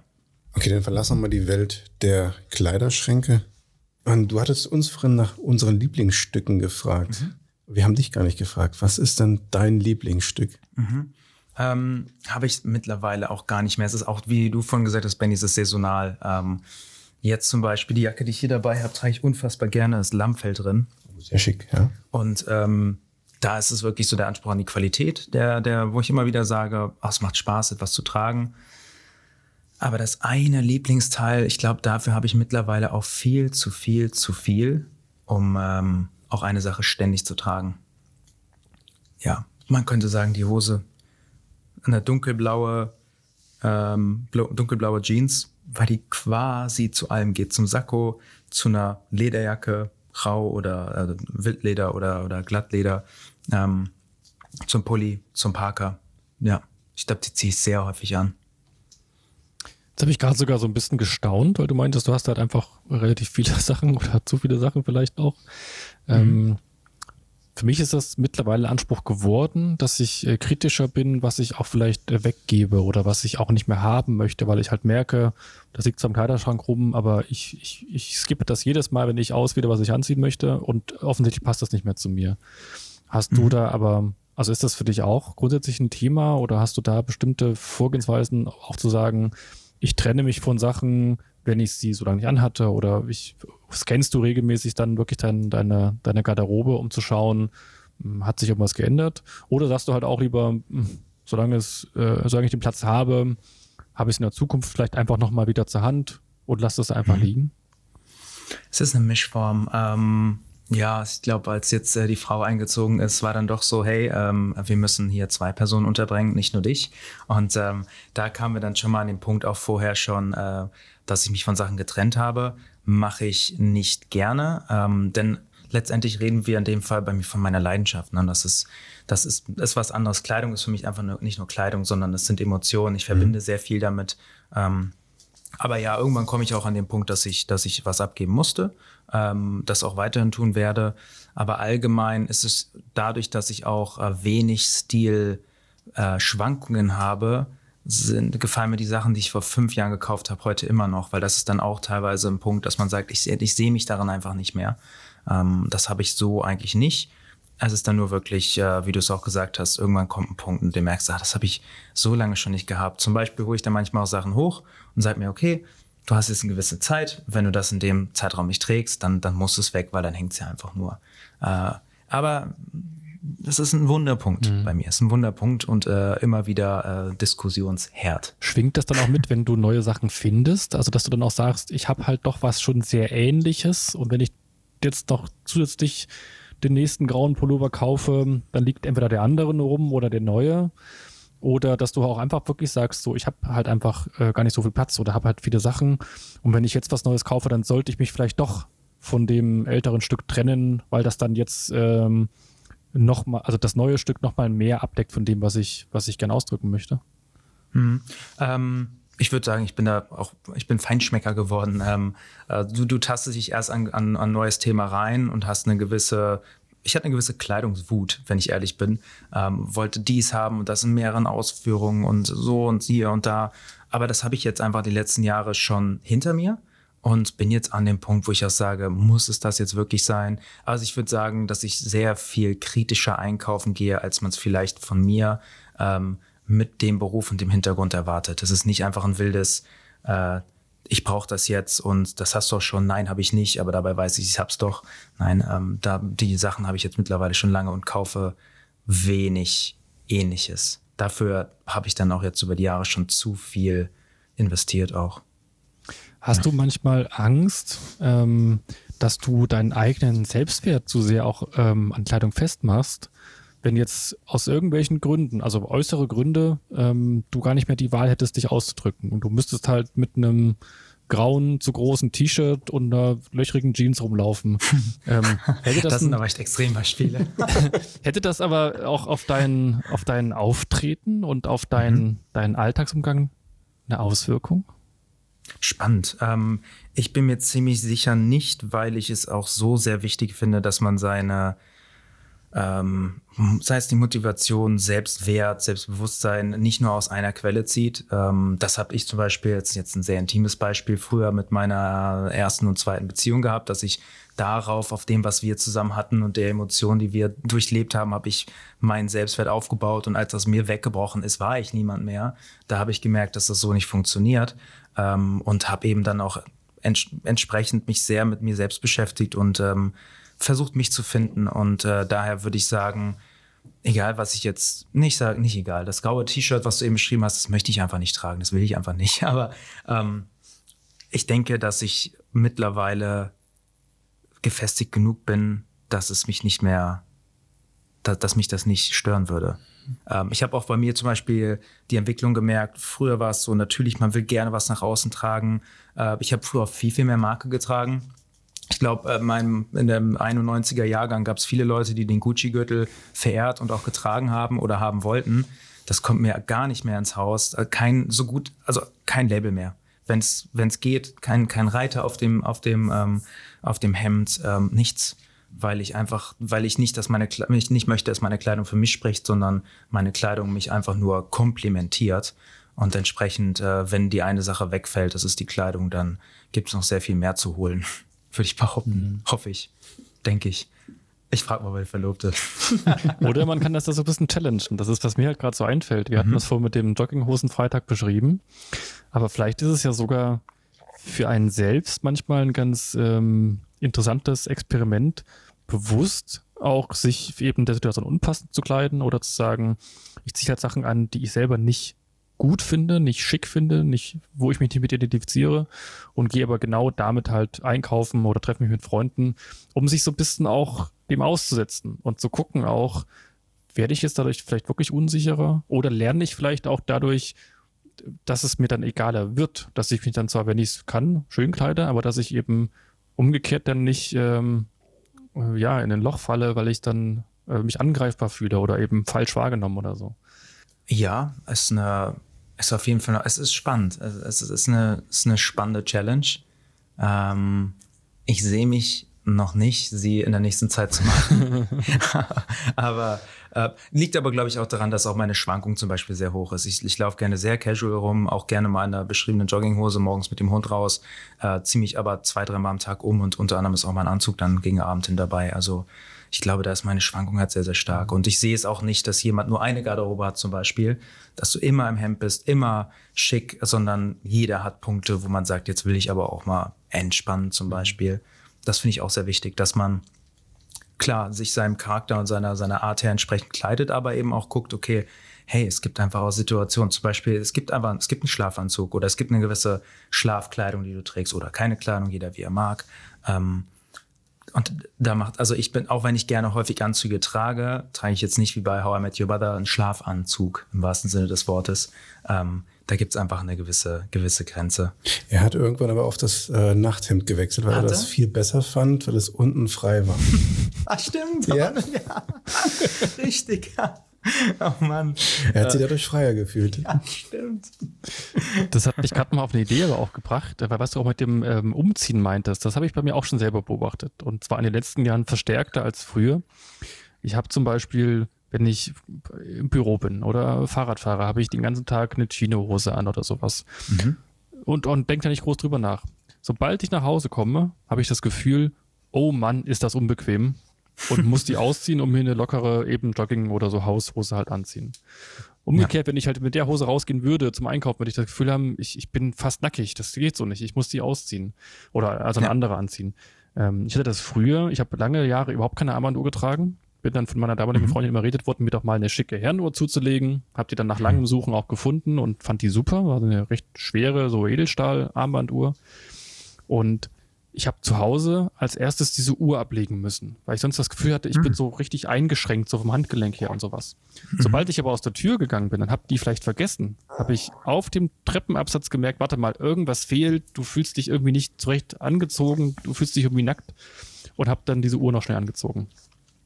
Okay, dann verlassen wir mal die Welt der Kleiderschränke. Und du hattest uns vorhin nach unseren Lieblingsstücken gefragt. Wir haben dich gar nicht gefragt. Was ist denn dein Lieblingsstück? Ähm, Habe ich mittlerweile auch gar nicht mehr. Es ist auch, wie du vorhin gesagt hast, Benny, es ist saisonal. Ähm, jetzt zum Beispiel die Jacke, die ich hier dabei habe, trage ich unfassbar gerne. ist Lammfell drin. Sehr schick, ja. Und ähm, da ist es wirklich so der Anspruch an die Qualität, der, der, wo ich immer wieder sage, ach, es macht Spaß, etwas zu tragen. Aber das eine Lieblingsteil, ich glaube, dafür habe ich mittlerweile auch viel zu viel zu viel, um ähm, auch eine Sache ständig zu tragen. Ja, man könnte sagen, die Hose, eine dunkelblaue, ähm, blau- dunkelblaue Jeans, weil die quasi zu allem geht. Zum Sakko, zu einer Lederjacke, Rau oder äh, Wildleder oder, oder Glattleder, ähm, zum Pulli, zum Parker. Ja, ich glaube, die ziehe ich sehr häufig an. Jetzt habe ich gerade sogar so ein bisschen gestaunt, weil du meintest, du hast halt einfach relativ viele Sachen oder zu viele Sachen vielleicht auch. Ähm, für mich ist das mittlerweile Anspruch geworden, dass ich äh, kritischer bin, was ich auch vielleicht äh, weggebe oder was ich auch nicht mehr haben möchte, weil ich halt merke, das liegt zwar im Kleiderschrank rum, aber ich, ich, ich skippe das jedes Mal, wenn ich auswähle, was ich anziehen möchte und offensichtlich passt das nicht mehr zu mir. Hast du da aber, also ist das für dich auch grundsätzlich ein Thema oder hast du da bestimmte Vorgehensweisen, auch zu sagen, ich trenne mich von Sachen, wenn ich sie so lange nicht anhatte oder ich scannst du regelmäßig dann wirklich dein, deine, deine Garderobe, um zu schauen, hm, hat sich irgendwas geändert? Oder sagst du halt auch lieber, hm, solange es, äh, solange ich den Platz habe, habe ich es in der Zukunft vielleicht einfach nochmal wieder zur Hand und lass das einfach liegen? Es ist eine Mischform. Ähm, ja, ich glaube, als jetzt äh, die Frau eingezogen ist, war dann doch so, hey, ähm, wir müssen hier zwei Personen unterbringen, nicht nur dich. Und ähm, da kamen wir dann schon mal an den Punkt auch vorher schon, äh, dass ich mich von Sachen getrennt habe. Mache ich nicht gerne, ähm, denn letztendlich reden wir in dem Fall bei mir von meiner Leidenschaft. Ne? Das ist, das ist, ist was anderes. Kleidung ist für mich einfach nur, nicht nur Kleidung, sondern es sind Emotionen. Ich verbinde mhm. sehr viel damit. Ähm, aber ja, irgendwann komme ich auch an den Punkt, dass ich, dass ich was abgeben musste, ähm, das auch weiterhin tun werde. Aber allgemein ist es dadurch, dass ich auch äh, wenig Stil-Schwankungen äh, habe, sind, gefallen mir die Sachen, die ich vor fünf Jahren gekauft habe, heute immer noch, weil das ist dann auch teilweise ein Punkt, dass man sagt, ich, ich sehe mich daran einfach nicht mehr. Ähm, das habe ich so eigentlich nicht. Es ist dann nur wirklich, äh, wie du es auch gesagt hast, irgendwann kommt ein Punkt und du merkst, ach, das habe ich so lange schon nicht gehabt. Zum Beispiel hole ich dann manchmal auch Sachen hoch und sage mir, okay, du hast jetzt eine gewisse Zeit, wenn du das in dem Zeitraum nicht trägst, dann, dann muss es weg, weil dann hängt es ja einfach nur. Äh, aber das ist ein Wunderpunkt mhm. bei mir. Es ist ein Wunderpunkt und äh, immer wieder äh, Diskussionsherd. Schwingt das dann auch mit, wenn du neue Sachen findest? Also, dass du dann auch sagst, ich habe halt doch was schon sehr ähnliches und wenn ich jetzt noch zusätzlich den nächsten grauen Pullover kaufe, dann liegt entweder der andere nur rum oder der neue. Oder dass du auch einfach wirklich sagst, so, ich habe halt einfach äh, gar nicht so viel Platz oder habe halt viele Sachen. Und wenn ich jetzt was Neues kaufe, dann sollte ich mich vielleicht doch von dem älteren Stück trennen, weil das dann jetzt ähm, noch mal, also das neue Stück noch mal mehr abdeckt von dem, was ich, was ich gerne ausdrücken möchte. Hm. Ähm, ich würde sagen, ich bin da auch, ich bin Feinschmecker geworden. Ähm, äh, du, du tastest dich erst an ein neues Thema rein und hast eine gewisse, ich hatte eine gewisse Kleidungswut, wenn ich ehrlich bin. Ähm, wollte dies haben und das in mehreren Ausführungen und so und hier und da. Aber das habe ich jetzt einfach die letzten Jahre schon hinter mir und bin jetzt an dem Punkt, wo ich auch sage, muss es das jetzt wirklich sein? Also ich würde sagen, dass ich sehr viel kritischer einkaufen gehe, als man es vielleicht von mir ähm, mit dem Beruf und dem Hintergrund erwartet. Es ist nicht einfach ein wildes, äh, ich brauche das jetzt und das hast du auch schon. Nein, habe ich nicht, aber dabei weiß ich, ich hab's doch. Nein, ähm, da, die Sachen habe ich jetzt mittlerweile schon lange und kaufe wenig Ähnliches. Dafür habe ich dann auch jetzt über die Jahre schon zu viel investiert auch. Hast du manchmal Angst, ähm, dass du deinen eigenen Selbstwert zu sehr auch ähm, an Kleidung festmachst? Wenn jetzt aus irgendwelchen Gründen, also äußere Gründe, ähm, du gar nicht mehr die Wahl hättest, dich auszudrücken und du müsstest halt mit einem grauen, zu großen T-Shirt und einer löchrigen Jeans rumlaufen. ähm, hätte das, das sind aber echt Extrembeispiele. hätte das aber auch auf dein, auf dein Auftreten und auf deinen, mhm. deinen Alltagsumgang eine Auswirkung? Spannend. Ähm, ich bin mir ziemlich sicher nicht, weil ich es auch so sehr wichtig finde, dass man seine ähm, sei es die Motivation, Selbstwert, Selbstbewusstsein nicht nur aus einer Quelle zieht. Ähm, das habe ich zum Beispiel jetzt, jetzt ein sehr intimes Beispiel früher mit meiner ersten und zweiten Beziehung gehabt, dass ich darauf, auf dem, was wir zusammen hatten und der Emotion, die wir durchlebt haben, habe ich meinen Selbstwert aufgebaut und als das mir weggebrochen ist, war ich niemand mehr. Da habe ich gemerkt, dass das so nicht funktioniert ähm, und habe eben dann auch ents entsprechend mich sehr mit mir selbst beschäftigt und ähm, versucht, mich zu finden. Und äh, daher würde ich sagen, egal was ich jetzt nicht sage, nicht egal. Das graue T-Shirt, was du eben beschrieben hast, das möchte ich einfach nicht tragen. Das will ich einfach nicht. Aber ähm, ich denke, dass ich mittlerweile gefestigt genug bin, dass es mich nicht mehr, dass, dass mich das nicht stören würde. Ähm, ich habe auch bei mir zum Beispiel die Entwicklung gemerkt. Früher war es so natürlich, man will gerne was nach außen tragen. Äh, ich habe früher viel, viel mehr Marke getragen ich glaube, äh, in dem 91er Jahrgang gab es viele Leute, die den Gucci-Gürtel verehrt und auch getragen haben oder haben wollten. Das kommt mir gar nicht mehr ins Haus. Äh, kein so gut, also kein Label mehr. Wenn es geht, kein, kein Reiter auf dem, auf dem, ähm, auf dem Hemd, ähm, nichts. Weil ich einfach, weil ich nicht, dass meine ich nicht möchte, dass meine Kleidung für mich spricht, sondern meine Kleidung mich einfach nur komplementiert. Und entsprechend, äh, wenn die eine Sache wegfällt, das ist die Kleidung, dann gibt es noch sehr viel mehr zu holen würde ich behaupten. Mhm. Hoffe ich. Denke ich. Ich frage mal meine Verlobte. Oder man kann das da so ein bisschen challengen. Das ist, was mir halt gerade so einfällt. Wir mhm. hatten das vorhin mit dem Jogginghosen-Freitag beschrieben. Aber vielleicht ist es ja sogar für einen selbst manchmal ein ganz ähm, interessantes Experiment, bewusst auch sich eben der Situation unpassend zu kleiden oder zu sagen, ich ziehe halt Sachen an, die ich selber nicht gut finde, nicht schick finde, nicht, wo ich mich nicht mit identifiziere und gehe aber genau damit halt einkaufen oder treffe mich mit Freunden, um sich so ein bisschen auch dem auszusetzen und zu gucken auch, werde ich jetzt dadurch vielleicht wirklich unsicherer oder lerne ich vielleicht auch dadurch, dass es mir dann egaler wird, dass ich mich dann zwar, wenn ich es kann, schön kleide, aber dass ich eben umgekehrt dann nicht ähm, äh, ja, in ein Loch falle, weil ich dann äh, mich angreifbar fühle oder eben falsch wahrgenommen oder so. Ja, es ist eine, ist auf jeden Fall, es ist spannend. Es ist eine, es ist eine spannende Challenge. Ähm, ich sehe mich noch nicht, sie in der nächsten Zeit zu machen. aber äh, liegt aber, glaube ich, auch daran, dass auch meine Schwankung zum Beispiel sehr hoch ist. Ich, ich laufe gerne sehr casual rum, auch gerne mal in einer beschriebenen Jogginghose morgens mit dem Hund raus, äh, ziehe mich aber zwei, dreimal am Tag um und unter anderem ist auch mein Anzug dann gegen Abend hin dabei. Also ich glaube, da ist meine Schwankung halt sehr, sehr stark. Und ich sehe es auch nicht, dass jemand nur eine Garderobe hat zum Beispiel, dass du immer im Hemd bist, immer schick, sondern jeder hat Punkte, wo man sagt, jetzt will ich aber auch mal entspannen zum Beispiel. Das finde ich auch sehr wichtig, dass man klar sich seinem Charakter und seiner, seiner Art her entsprechend kleidet, aber eben auch guckt, okay, hey, es gibt einfach auch Situationen, zum Beispiel, es gibt einfach, es gibt einen Schlafanzug oder es gibt eine gewisse Schlafkleidung, die du trägst oder keine Kleidung, jeder wie er mag. Ähm, und da macht, also ich bin, auch wenn ich gerne häufig Anzüge trage, trage ich jetzt nicht wie bei How I Met Your Mother einen Schlafanzug im wahrsten Sinne des Wortes. Ähm, da gibt es einfach eine gewisse, gewisse Grenze. Er hat irgendwann aber auf das äh, Nachthemd gewechselt, weil hat er das viel besser fand, weil es unten frei war. Ach, stimmt. Ja. ja. Richtig, ja. Oh Mann. Er hat sich dadurch freier gefühlt. Ja, stimmt. Das hat mich gerade mal auf eine Idee aber auch gebracht, weil was du auch mit dem ähm, Umziehen meintest, das habe ich bei mir auch schon selber beobachtet. Und zwar in den letzten Jahren verstärkter als früher. Ich habe zum Beispiel wenn ich im Büro bin oder Fahrrad fahre, habe ich den ganzen Tag eine Chino-Hose an oder sowas. Mhm. Und, und denke da nicht groß drüber nach. Sobald ich nach Hause komme, habe ich das Gefühl, oh Mann, ist das unbequem. Und muss die ausziehen und mir eine lockere eben Jogging- oder so Haushose halt anziehen. Umgekehrt, ja. wenn ich halt mit der Hose rausgehen würde zum Einkaufen, würde ich das Gefühl haben, ich, ich bin fast nackig. Das geht so nicht. Ich muss die ausziehen. Oder also eine ja. andere anziehen. Ähm, ich hatte das früher, ich habe lange Jahre überhaupt keine Armbanduhr getragen bin dann von meiner damaligen mhm. Freundin überredet worden, mir doch mal eine schicke Herrenuhr zuzulegen. Hab die dann nach langem Suchen auch gefunden und fand die super. War eine recht schwere, so Edelstahl-Armbanduhr. Und ich habe zu Hause als erstes diese Uhr ablegen müssen, weil ich sonst das Gefühl hatte, ich mhm. bin so richtig eingeschränkt, so vom Handgelenk her und sowas. Mhm. Sobald ich aber aus der Tür gegangen bin, dann habe die vielleicht vergessen, habe ich auf dem Treppenabsatz gemerkt, warte mal, irgendwas fehlt, du fühlst dich irgendwie nicht zurecht angezogen, du fühlst dich irgendwie nackt und habe dann diese Uhr noch schnell angezogen.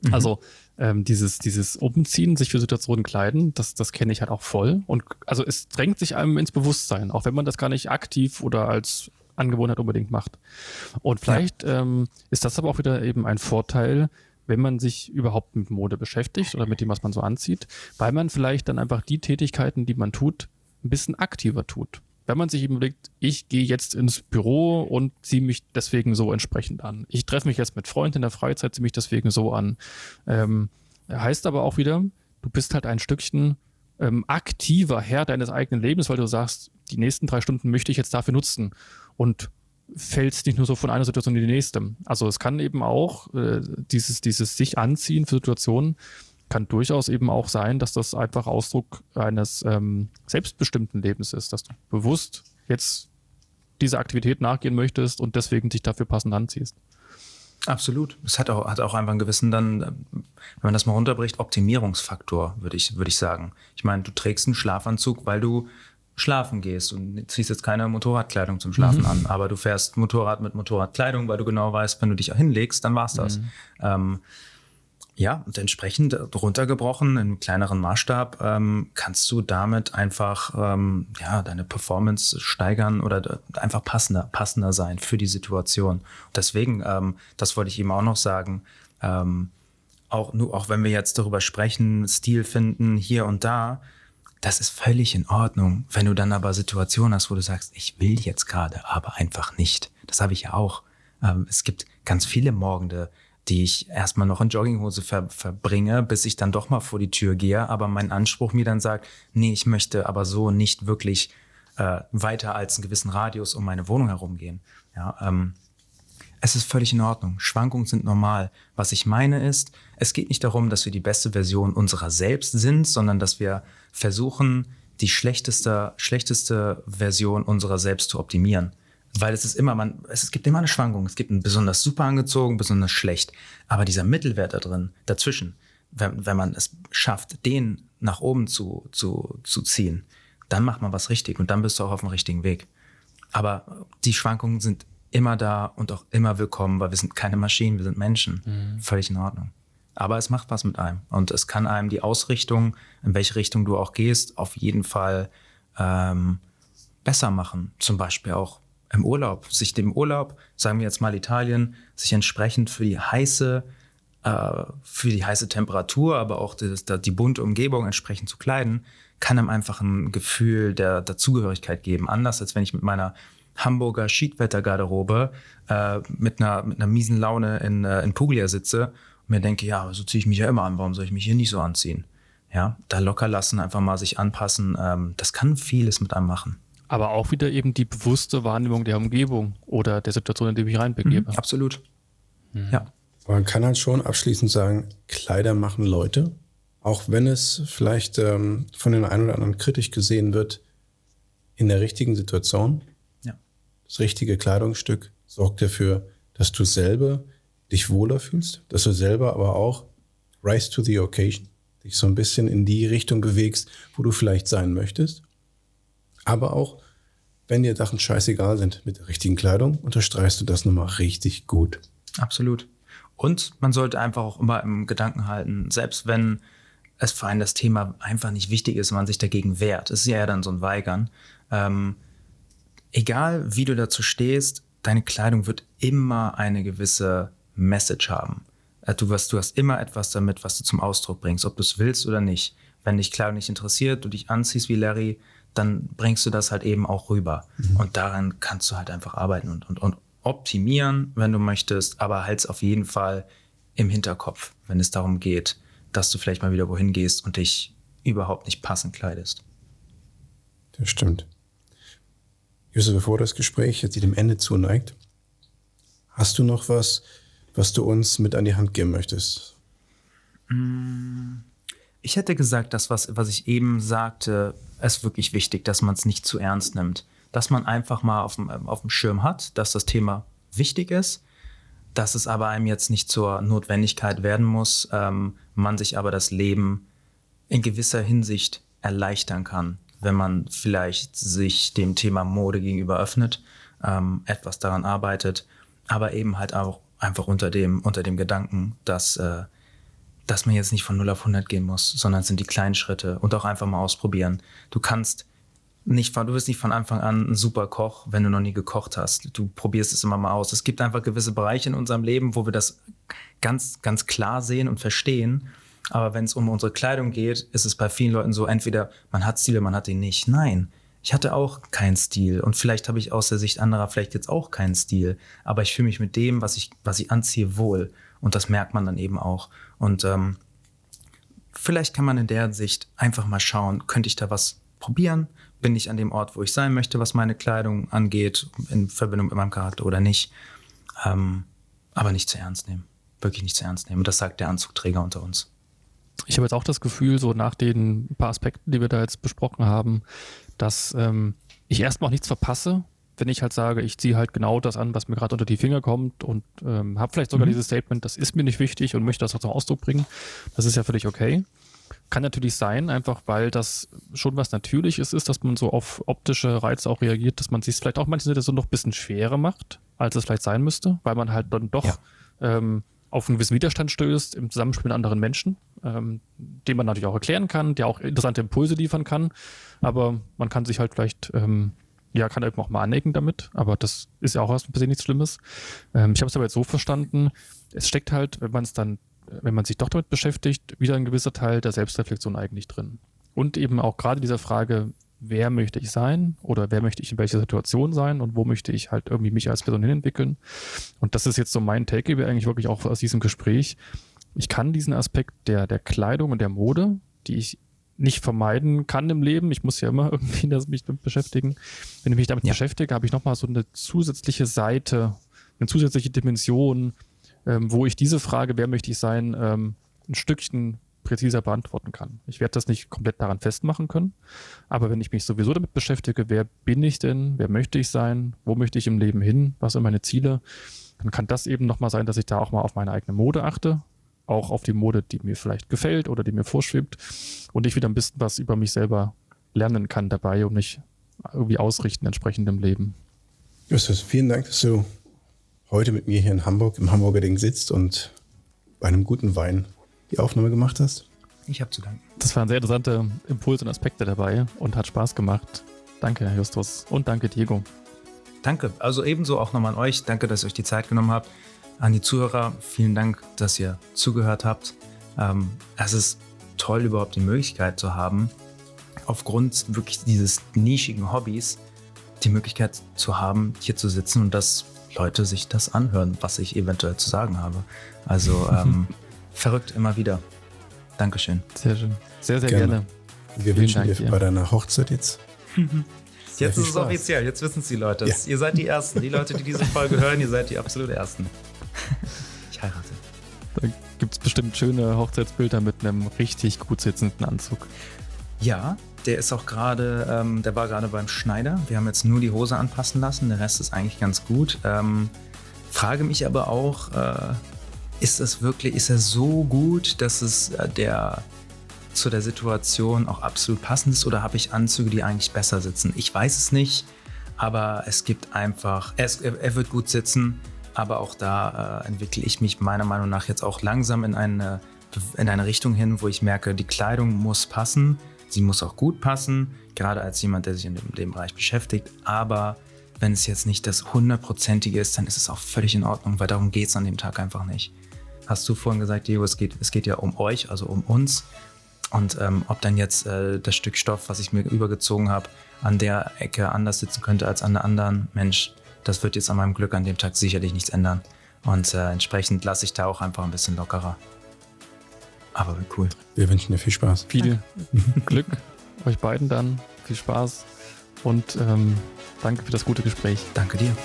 Mhm. Also ähm, dieses, dieses Umziehen, sich für Situationen kleiden, das, das kenne ich halt auch voll. Und also es drängt sich einem ins Bewusstsein, auch wenn man das gar nicht aktiv oder als Angewohnheit unbedingt macht. Und vielleicht ja. ähm, ist das aber auch wieder eben ein Vorteil, wenn man sich überhaupt mit Mode beschäftigt oder mit dem, was man so anzieht, weil man vielleicht dann einfach die Tätigkeiten, die man tut, ein bisschen aktiver tut wenn man sich überlegt, ich gehe jetzt ins Büro und ziehe mich deswegen so entsprechend an. Ich treffe mich jetzt mit Freunden in der Freizeit, ziehe mich deswegen so an. Ähm, heißt aber auch wieder, du bist halt ein Stückchen ähm, aktiver Herr deines eigenen Lebens, weil du sagst, die nächsten drei Stunden möchte ich jetzt dafür nutzen und fällst nicht nur so von einer Situation in die nächste. Also es kann eben auch äh, dieses, dieses sich anziehen für Situationen kann durchaus eben auch sein, dass das einfach Ausdruck eines ähm, selbstbestimmten Lebens ist, dass du bewusst jetzt dieser Aktivität nachgehen möchtest und deswegen dich dafür passend anziehst. Absolut. Es hat auch, hat auch einfach einen gewissen dann, wenn man das mal runterbricht, Optimierungsfaktor, würde ich, würde ich sagen. Ich meine, du trägst einen Schlafanzug, weil du schlafen gehst und ziehst jetzt keine Motorradkleidung zum Schlafen mhm. an, aber du fährst Motorrad mit Motorradkleidung, weil du genau weißt, wenn du dich hinlegst, dann war's das. Mhm. Ähm, ja, und entsprechend runtergebrochen im kleineren Maßstab ähm, kannst du damit einfach ähm, ja, deine Performance steigern oder einfach passender, passender sein für die Situation. Deswegen, ähm, das wollte ich eben auch noch sagen, ähm, auch, nur, auch wenn wir jetzt darüber sprechen, Stil finden hier und da, das ist völlig in Ordnung. Wenn du dann aber Situationen hast, wo du sagst, ich will jetzt gerade, aber einfach nicht. Das habe ich ja auch. Ähm, es gibt ganz viele Morgende, die ich erstmal noch in Jogginghose ver verbringe, bis ich dann doch mal vor die Tür gehe, aber mein Anspruch mir dann sagt, nee, ich möchte aber so nicht wirklich äh, weiter als einen gewissen Radius um meine Wohnung herumgehen. Ja, ähm, es ist völlig in Ordnung. Schwankungen sind normal. Was ich meine ist, es geht nicht darum, dass wir die beste Version unserer selbst sind, sondern dass wir versuchen, die schlechteste, schlechteste Version unserer selbst zu optimieren. Weil es ist immer, man, es gibt immer eine Schwankung. Es gibt ein besonders super angezogen, besonders schlecht. Aber dieser Mittelwert da drin, dazwischen, wenn, wenn man es schafft, den nach oben zu, zu, zu ziehen, dann macht man was richtig und dann bist du auch auf dem richtigen Weg. Aber die Schwankungen sind immer da und auch immer willkommen, weil wir sind keine Maschinen, wir sind Menschen. Mhm. Völlig in Ordnung. Aber es macht was mit einem. Und es kann einem die Ausrichtung, in welche Richtung du auch gehst, auf jeden Fall ähm, besser machen. Zum Beispiel auch im Urlaub. Sich dem Urlaub, sagen wir jetzt mal Italien, sich entsprechend für die heiße, äh, für die heiße Temperatur, aber auch die, die bunte Umgebung entsprechend zu kleiden, kann einem einfach ein Gefühl der Dazugehörigkeit geben. Anders als wenn ich mit meiner Hamburger Schiedwettergarderobe äh, mit, einer, mit einer miesen Laune in, äh, in Puglia sitze und mir denke, ja, so ziehe ich mich ja immer an, warum soll ich mich hier nicht so anziehen? Ja, da locker lassen, einfach mal sich anpassen, ähm, das kann vieles mit einem machen. Aber auch wieder eben die bewusste Wahrnehmung der Umgebung oder der Situation, in die ich mich reinbegebe. Mhm, absolut. Mhm. Ja. Man kann halt schon abschließend sagen, Kleider machen Leute. Auch wenn es vielleicht ähm, von den einen oder anderen kritisch gesehen wird, in der richtigen Situation das richtige Kleidungsstück sorgt dafür, dass du selber dich wohler fühlst, dass du selber aber auch rise to the occasion, dich so ein bisschen in die Richtung bewegst, wo du vielleicht sein möchtest. Aber auch, wenn dir Sachen scheißegal sind mit der richtigen Kleidung, unterstreichst du das nochmal richtig gut. Absolut. Und man sollte einfach auch immer im Gedanken halten, selbst wenn es für einen das Thema einfach nicht wichtig ist, man sich dagegen wehrt. Es ist ja dann so ein Weigern. Ähm, egal wie du dazu stehst, deine Kleidung wird immer eine gewisse Message haben. Äh, du, hast, du hast immer etwas damit, was du zum Ausdruck bringst, ob du es willst oder nicht. Wenn dich Kleidung nicht interessiert, du dich anziehst wie Larry, dann bringst du das halt eben auch rüber. Mhm. Und daran kannst du halt einfach arbeiten und, und, und optimieren, wenn du möchtest, aber halt auf jeden Fall im Hinterkopf, wenn es darum geht, dass du vielleicht mal wieder wohin gehst und dich überhaupt nicht passend kleidest. Das stimmt. Josef, bevor das Gespräch jetzt dem Ende zuneigt, hast du noch was, was du uns mit an die Hand geben möchtest? Mm, ich hätte gesagt, das, was, was ich eben sagte, ist wirklich wichtig, dass man es nicht zu ernst nimmt. Dass man einfach mal auf dem, auf dem Schirm hat, dass das Thema wichtig ist, dass es aber einem jetzt nicht zur Notwendigkeit werden muss, ähm, man sich aber das Leben in gewisser Hinsicht erleichtern kann wenn man vielleicht sich dem Thema Mode gegenüber öffnet, ähm, etwas daran arbeitet, aber eben halt auch einfach unter dem, unter dem Gedanken, dass, äh, dass man jetzt nicht von 0 auf 100 gehen muss, sondern es sind die kleinen Schritte und auch einfach mal ausprobieren. Du kannst nicht, du bist nicht von Anfang an ein super Koch, wenn du noch nie gekocht hast. Du probierst es immer mal aus. Es gibt einfach gewisse Bereiche in unserem Leben, wo wir das ganz, ganz klar sehen und verstehen. Aber wenn es um unsere Kleidung geht, ist es bei vielen Leuten so, entweder man hat Stil oder man hat ihn nicht. Nein, ich hatte auch keinen Stil und vielleicht habe ich aus der Sicht anderer vielleicht jetzt auch keinen Stil, aber ich fühle mich mit dem, was ich, was ich anziehe, wohl und das merkt man dann eben auch. Und ähm, vielleicht kann man in der Sicht einfach mal schauen, könnte ich da was probieren? Bin ich an dem Ort, wo ich sein möchte, was meine Kleidung angeht, in Verbindung mit meinem Charakter oder nicht? Ähm, aber nicht zu ernst nehmen. Wirklich nicht zu ernst nehmen. Und das sagt der Anzugträger unter uns ich habe jetzt auch das Gefühl, so nach den paar Aspekten, die wir da jetzt besprochen haben, dass ähm, ich erstmal auch nichts verpasse, wenn ich halt sage, ich ziehe halt genau das an, was mir gerade unter die Finger kommt und ähm, habe vielleicht sogar mhm. dieses Statement, das ist mir nicht wichtig und möchte das auch zum Ausdruck bringen. Das ist ja völlig okay. Kann natürlich sein, einfach weil das schon was Natürliches ist, dass man so auf optische Reize auch reagiert, dass man sich vielleicht auch manche Situationen noch ein bisschen schwerer macht, als es vielleicht sein müsste, weil man halt dann doch ja. ähm, auf einen gewissen Widerstand stößt im Zusammenspiel mit anderen Menschen, ähm, den man natürlich auch erklären kann, der auch interessante Impulse liefern kann. Aber man kann sich halt vielleicht, ähm, ja, kann eben auch mal anecken damit, aber das ist ja auch erstmal per nichts Schlimmes. Ähm, ich habe es aber jetzt so verstanden, es steckt halt, wenn man es dann, wenn man sich doch damit beschäftigt, wieder ein gewisser Teil der Selbstreflexion eigentlich drin. Und eben auch gerade dieser Frage, wer möchte ich sein oder wer möchte ich in welcher Situation sein und wo möchte ich halt irgendwie mich als Person hinentwickeln. Und das ist jetzt so mein Takeaway eigentlich wirklich auch aus diesem Gespräch. Ich kann diesen Aspekt der, der Kleidung und der Mode, die ich nicht vermeiden kann im Leben. Ich muss ja immer irgendwie das, mich damit beschäftigen. Wenn ich mich damit ja. beschäftige, habe ich nochmal so eine zusätzliche Seite, eine zusätzliche Dimension, ähm, wo ich diese Frage, wer möchte ich sein, ähm, ein Stückchen präziser beantworten kann. Ich werde das nicht komplett daran festmachen können, aber wenn ich mich sowieso damit beschäftige, wer bin ich denn, wer möchte ich sein, wo möchte ich im Leben hin, was sind meine Ziele, dann kann das eben nochmal sein, dass ich da auch mal auf meine eigene Mode achte, auch auf die Mode, die mir vielleicht gefällt oder die mir vorschwebt und ich wieder ein bisschen was über mich selber lernen kann dabei und mich irgendwie ausrichten entsprechend im Leben. Justus, vielen Dank, dass du heute mit mir hier in Hamburg im Hamburger Ding sitzt und bei einem guten Wein die Aufnahme gemacht hast. Ich habe zu danken. Das waren sehr interessante Impulse und Aspekte dabei und hat Spaß gemacht. Danke, Herr Justus. Und danke, Diego. Danke. Also ebenso auch nochmal an euch. Danke, dass ihr euch die Zeit genommen habt. An die Zuhörer, vielen Dank, dass ihr zugehört habt. Ähm, es ist toll, überhaupt die Möglichkeit zu haben, aufgrund wirklich dieses nischigen Hobbys, die Möglichkeit zu haben, hier zu sitzen und dass Leute sich das anhören, was ich eventuell zu sagen habe. Also ähm, verrückt immer wieder. Dankeschön. Sehr schön. Sehr, sehr gerne. gerne. Wir wünschen dir bei deiner Hochzeit jetzt. jetzt ist es offiziell, jetzt wissen es die Leute. Ja. Ihr seid die Ersten. Die Leute, die diese Folge hören, ihr seid die absolut Ersten. Ich heirate. Da gibt es bestimmt schöne Hochzeitsbilder mit einem richtig gut sitzenden Anzug. Ja, der ist auch gerade, ähm, der war gerade beim Schneider. Wir haben jetzt nur die Hose anpassen lassen, der Rest ist eigentlich ganz gut. Ähm, frage mich aber auch, äh, ist es wirklich, ist er so gut, dass es äh, der zu der Situation auch absolut passend ist oder habe ich Anzüge, die eigentlich besser sitzen? Ich weiß es nicht, aber es gibt einfach, er, ist, er wird gut sitzen, aber auch da äh, entwickle ich mich meiner Meinung nach jetzt auch langsam in eine, in eine Richtung hin, wo ich merke, die Kleidung muss passen Sie muss auch gut passen, gerade als jemand, der sich in dem, dem Bereich beschäftigt. Aber wenn es jetzt nicht das hundertprozentige ist, dann ist es auch völlig in Ordnung, weil darum geht es an dem Tag einfach nicht. Hast du vorhin gesagt, Diego, es geht, es geht ja um euch, also um uns. Und ähm, ob dann jetzt äh, das Stück Stoff, was ich mir übergezogen habe, an der Ecke anders sitzen könnte als an der anderen, Mensch, das wird jetzt an meinem Glück an dem Tag sicherlich nichts ändern. Und äh, entsprechend lasse ich da auch einfach ein bisschen lockerer. Aber cool. Wir wünschen dir viel Spaß. Viel Glück euch beiden dann. Viel Spaß und ähm, danke für das gute Gespräch. Danke dir.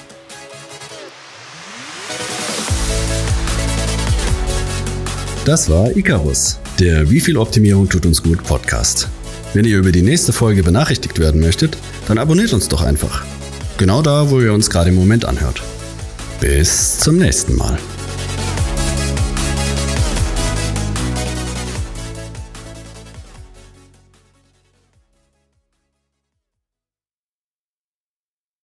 Das war Icarus, der Wie viel Optimierung tut uns gut Podcast. Wenn ihr über die nächste Folge benachrichtigt werden möchtet, dann abonniert uns doch einfach. Genau da, wo ihr uns gerade im Moment anhört. Bis zum nächsten Mal.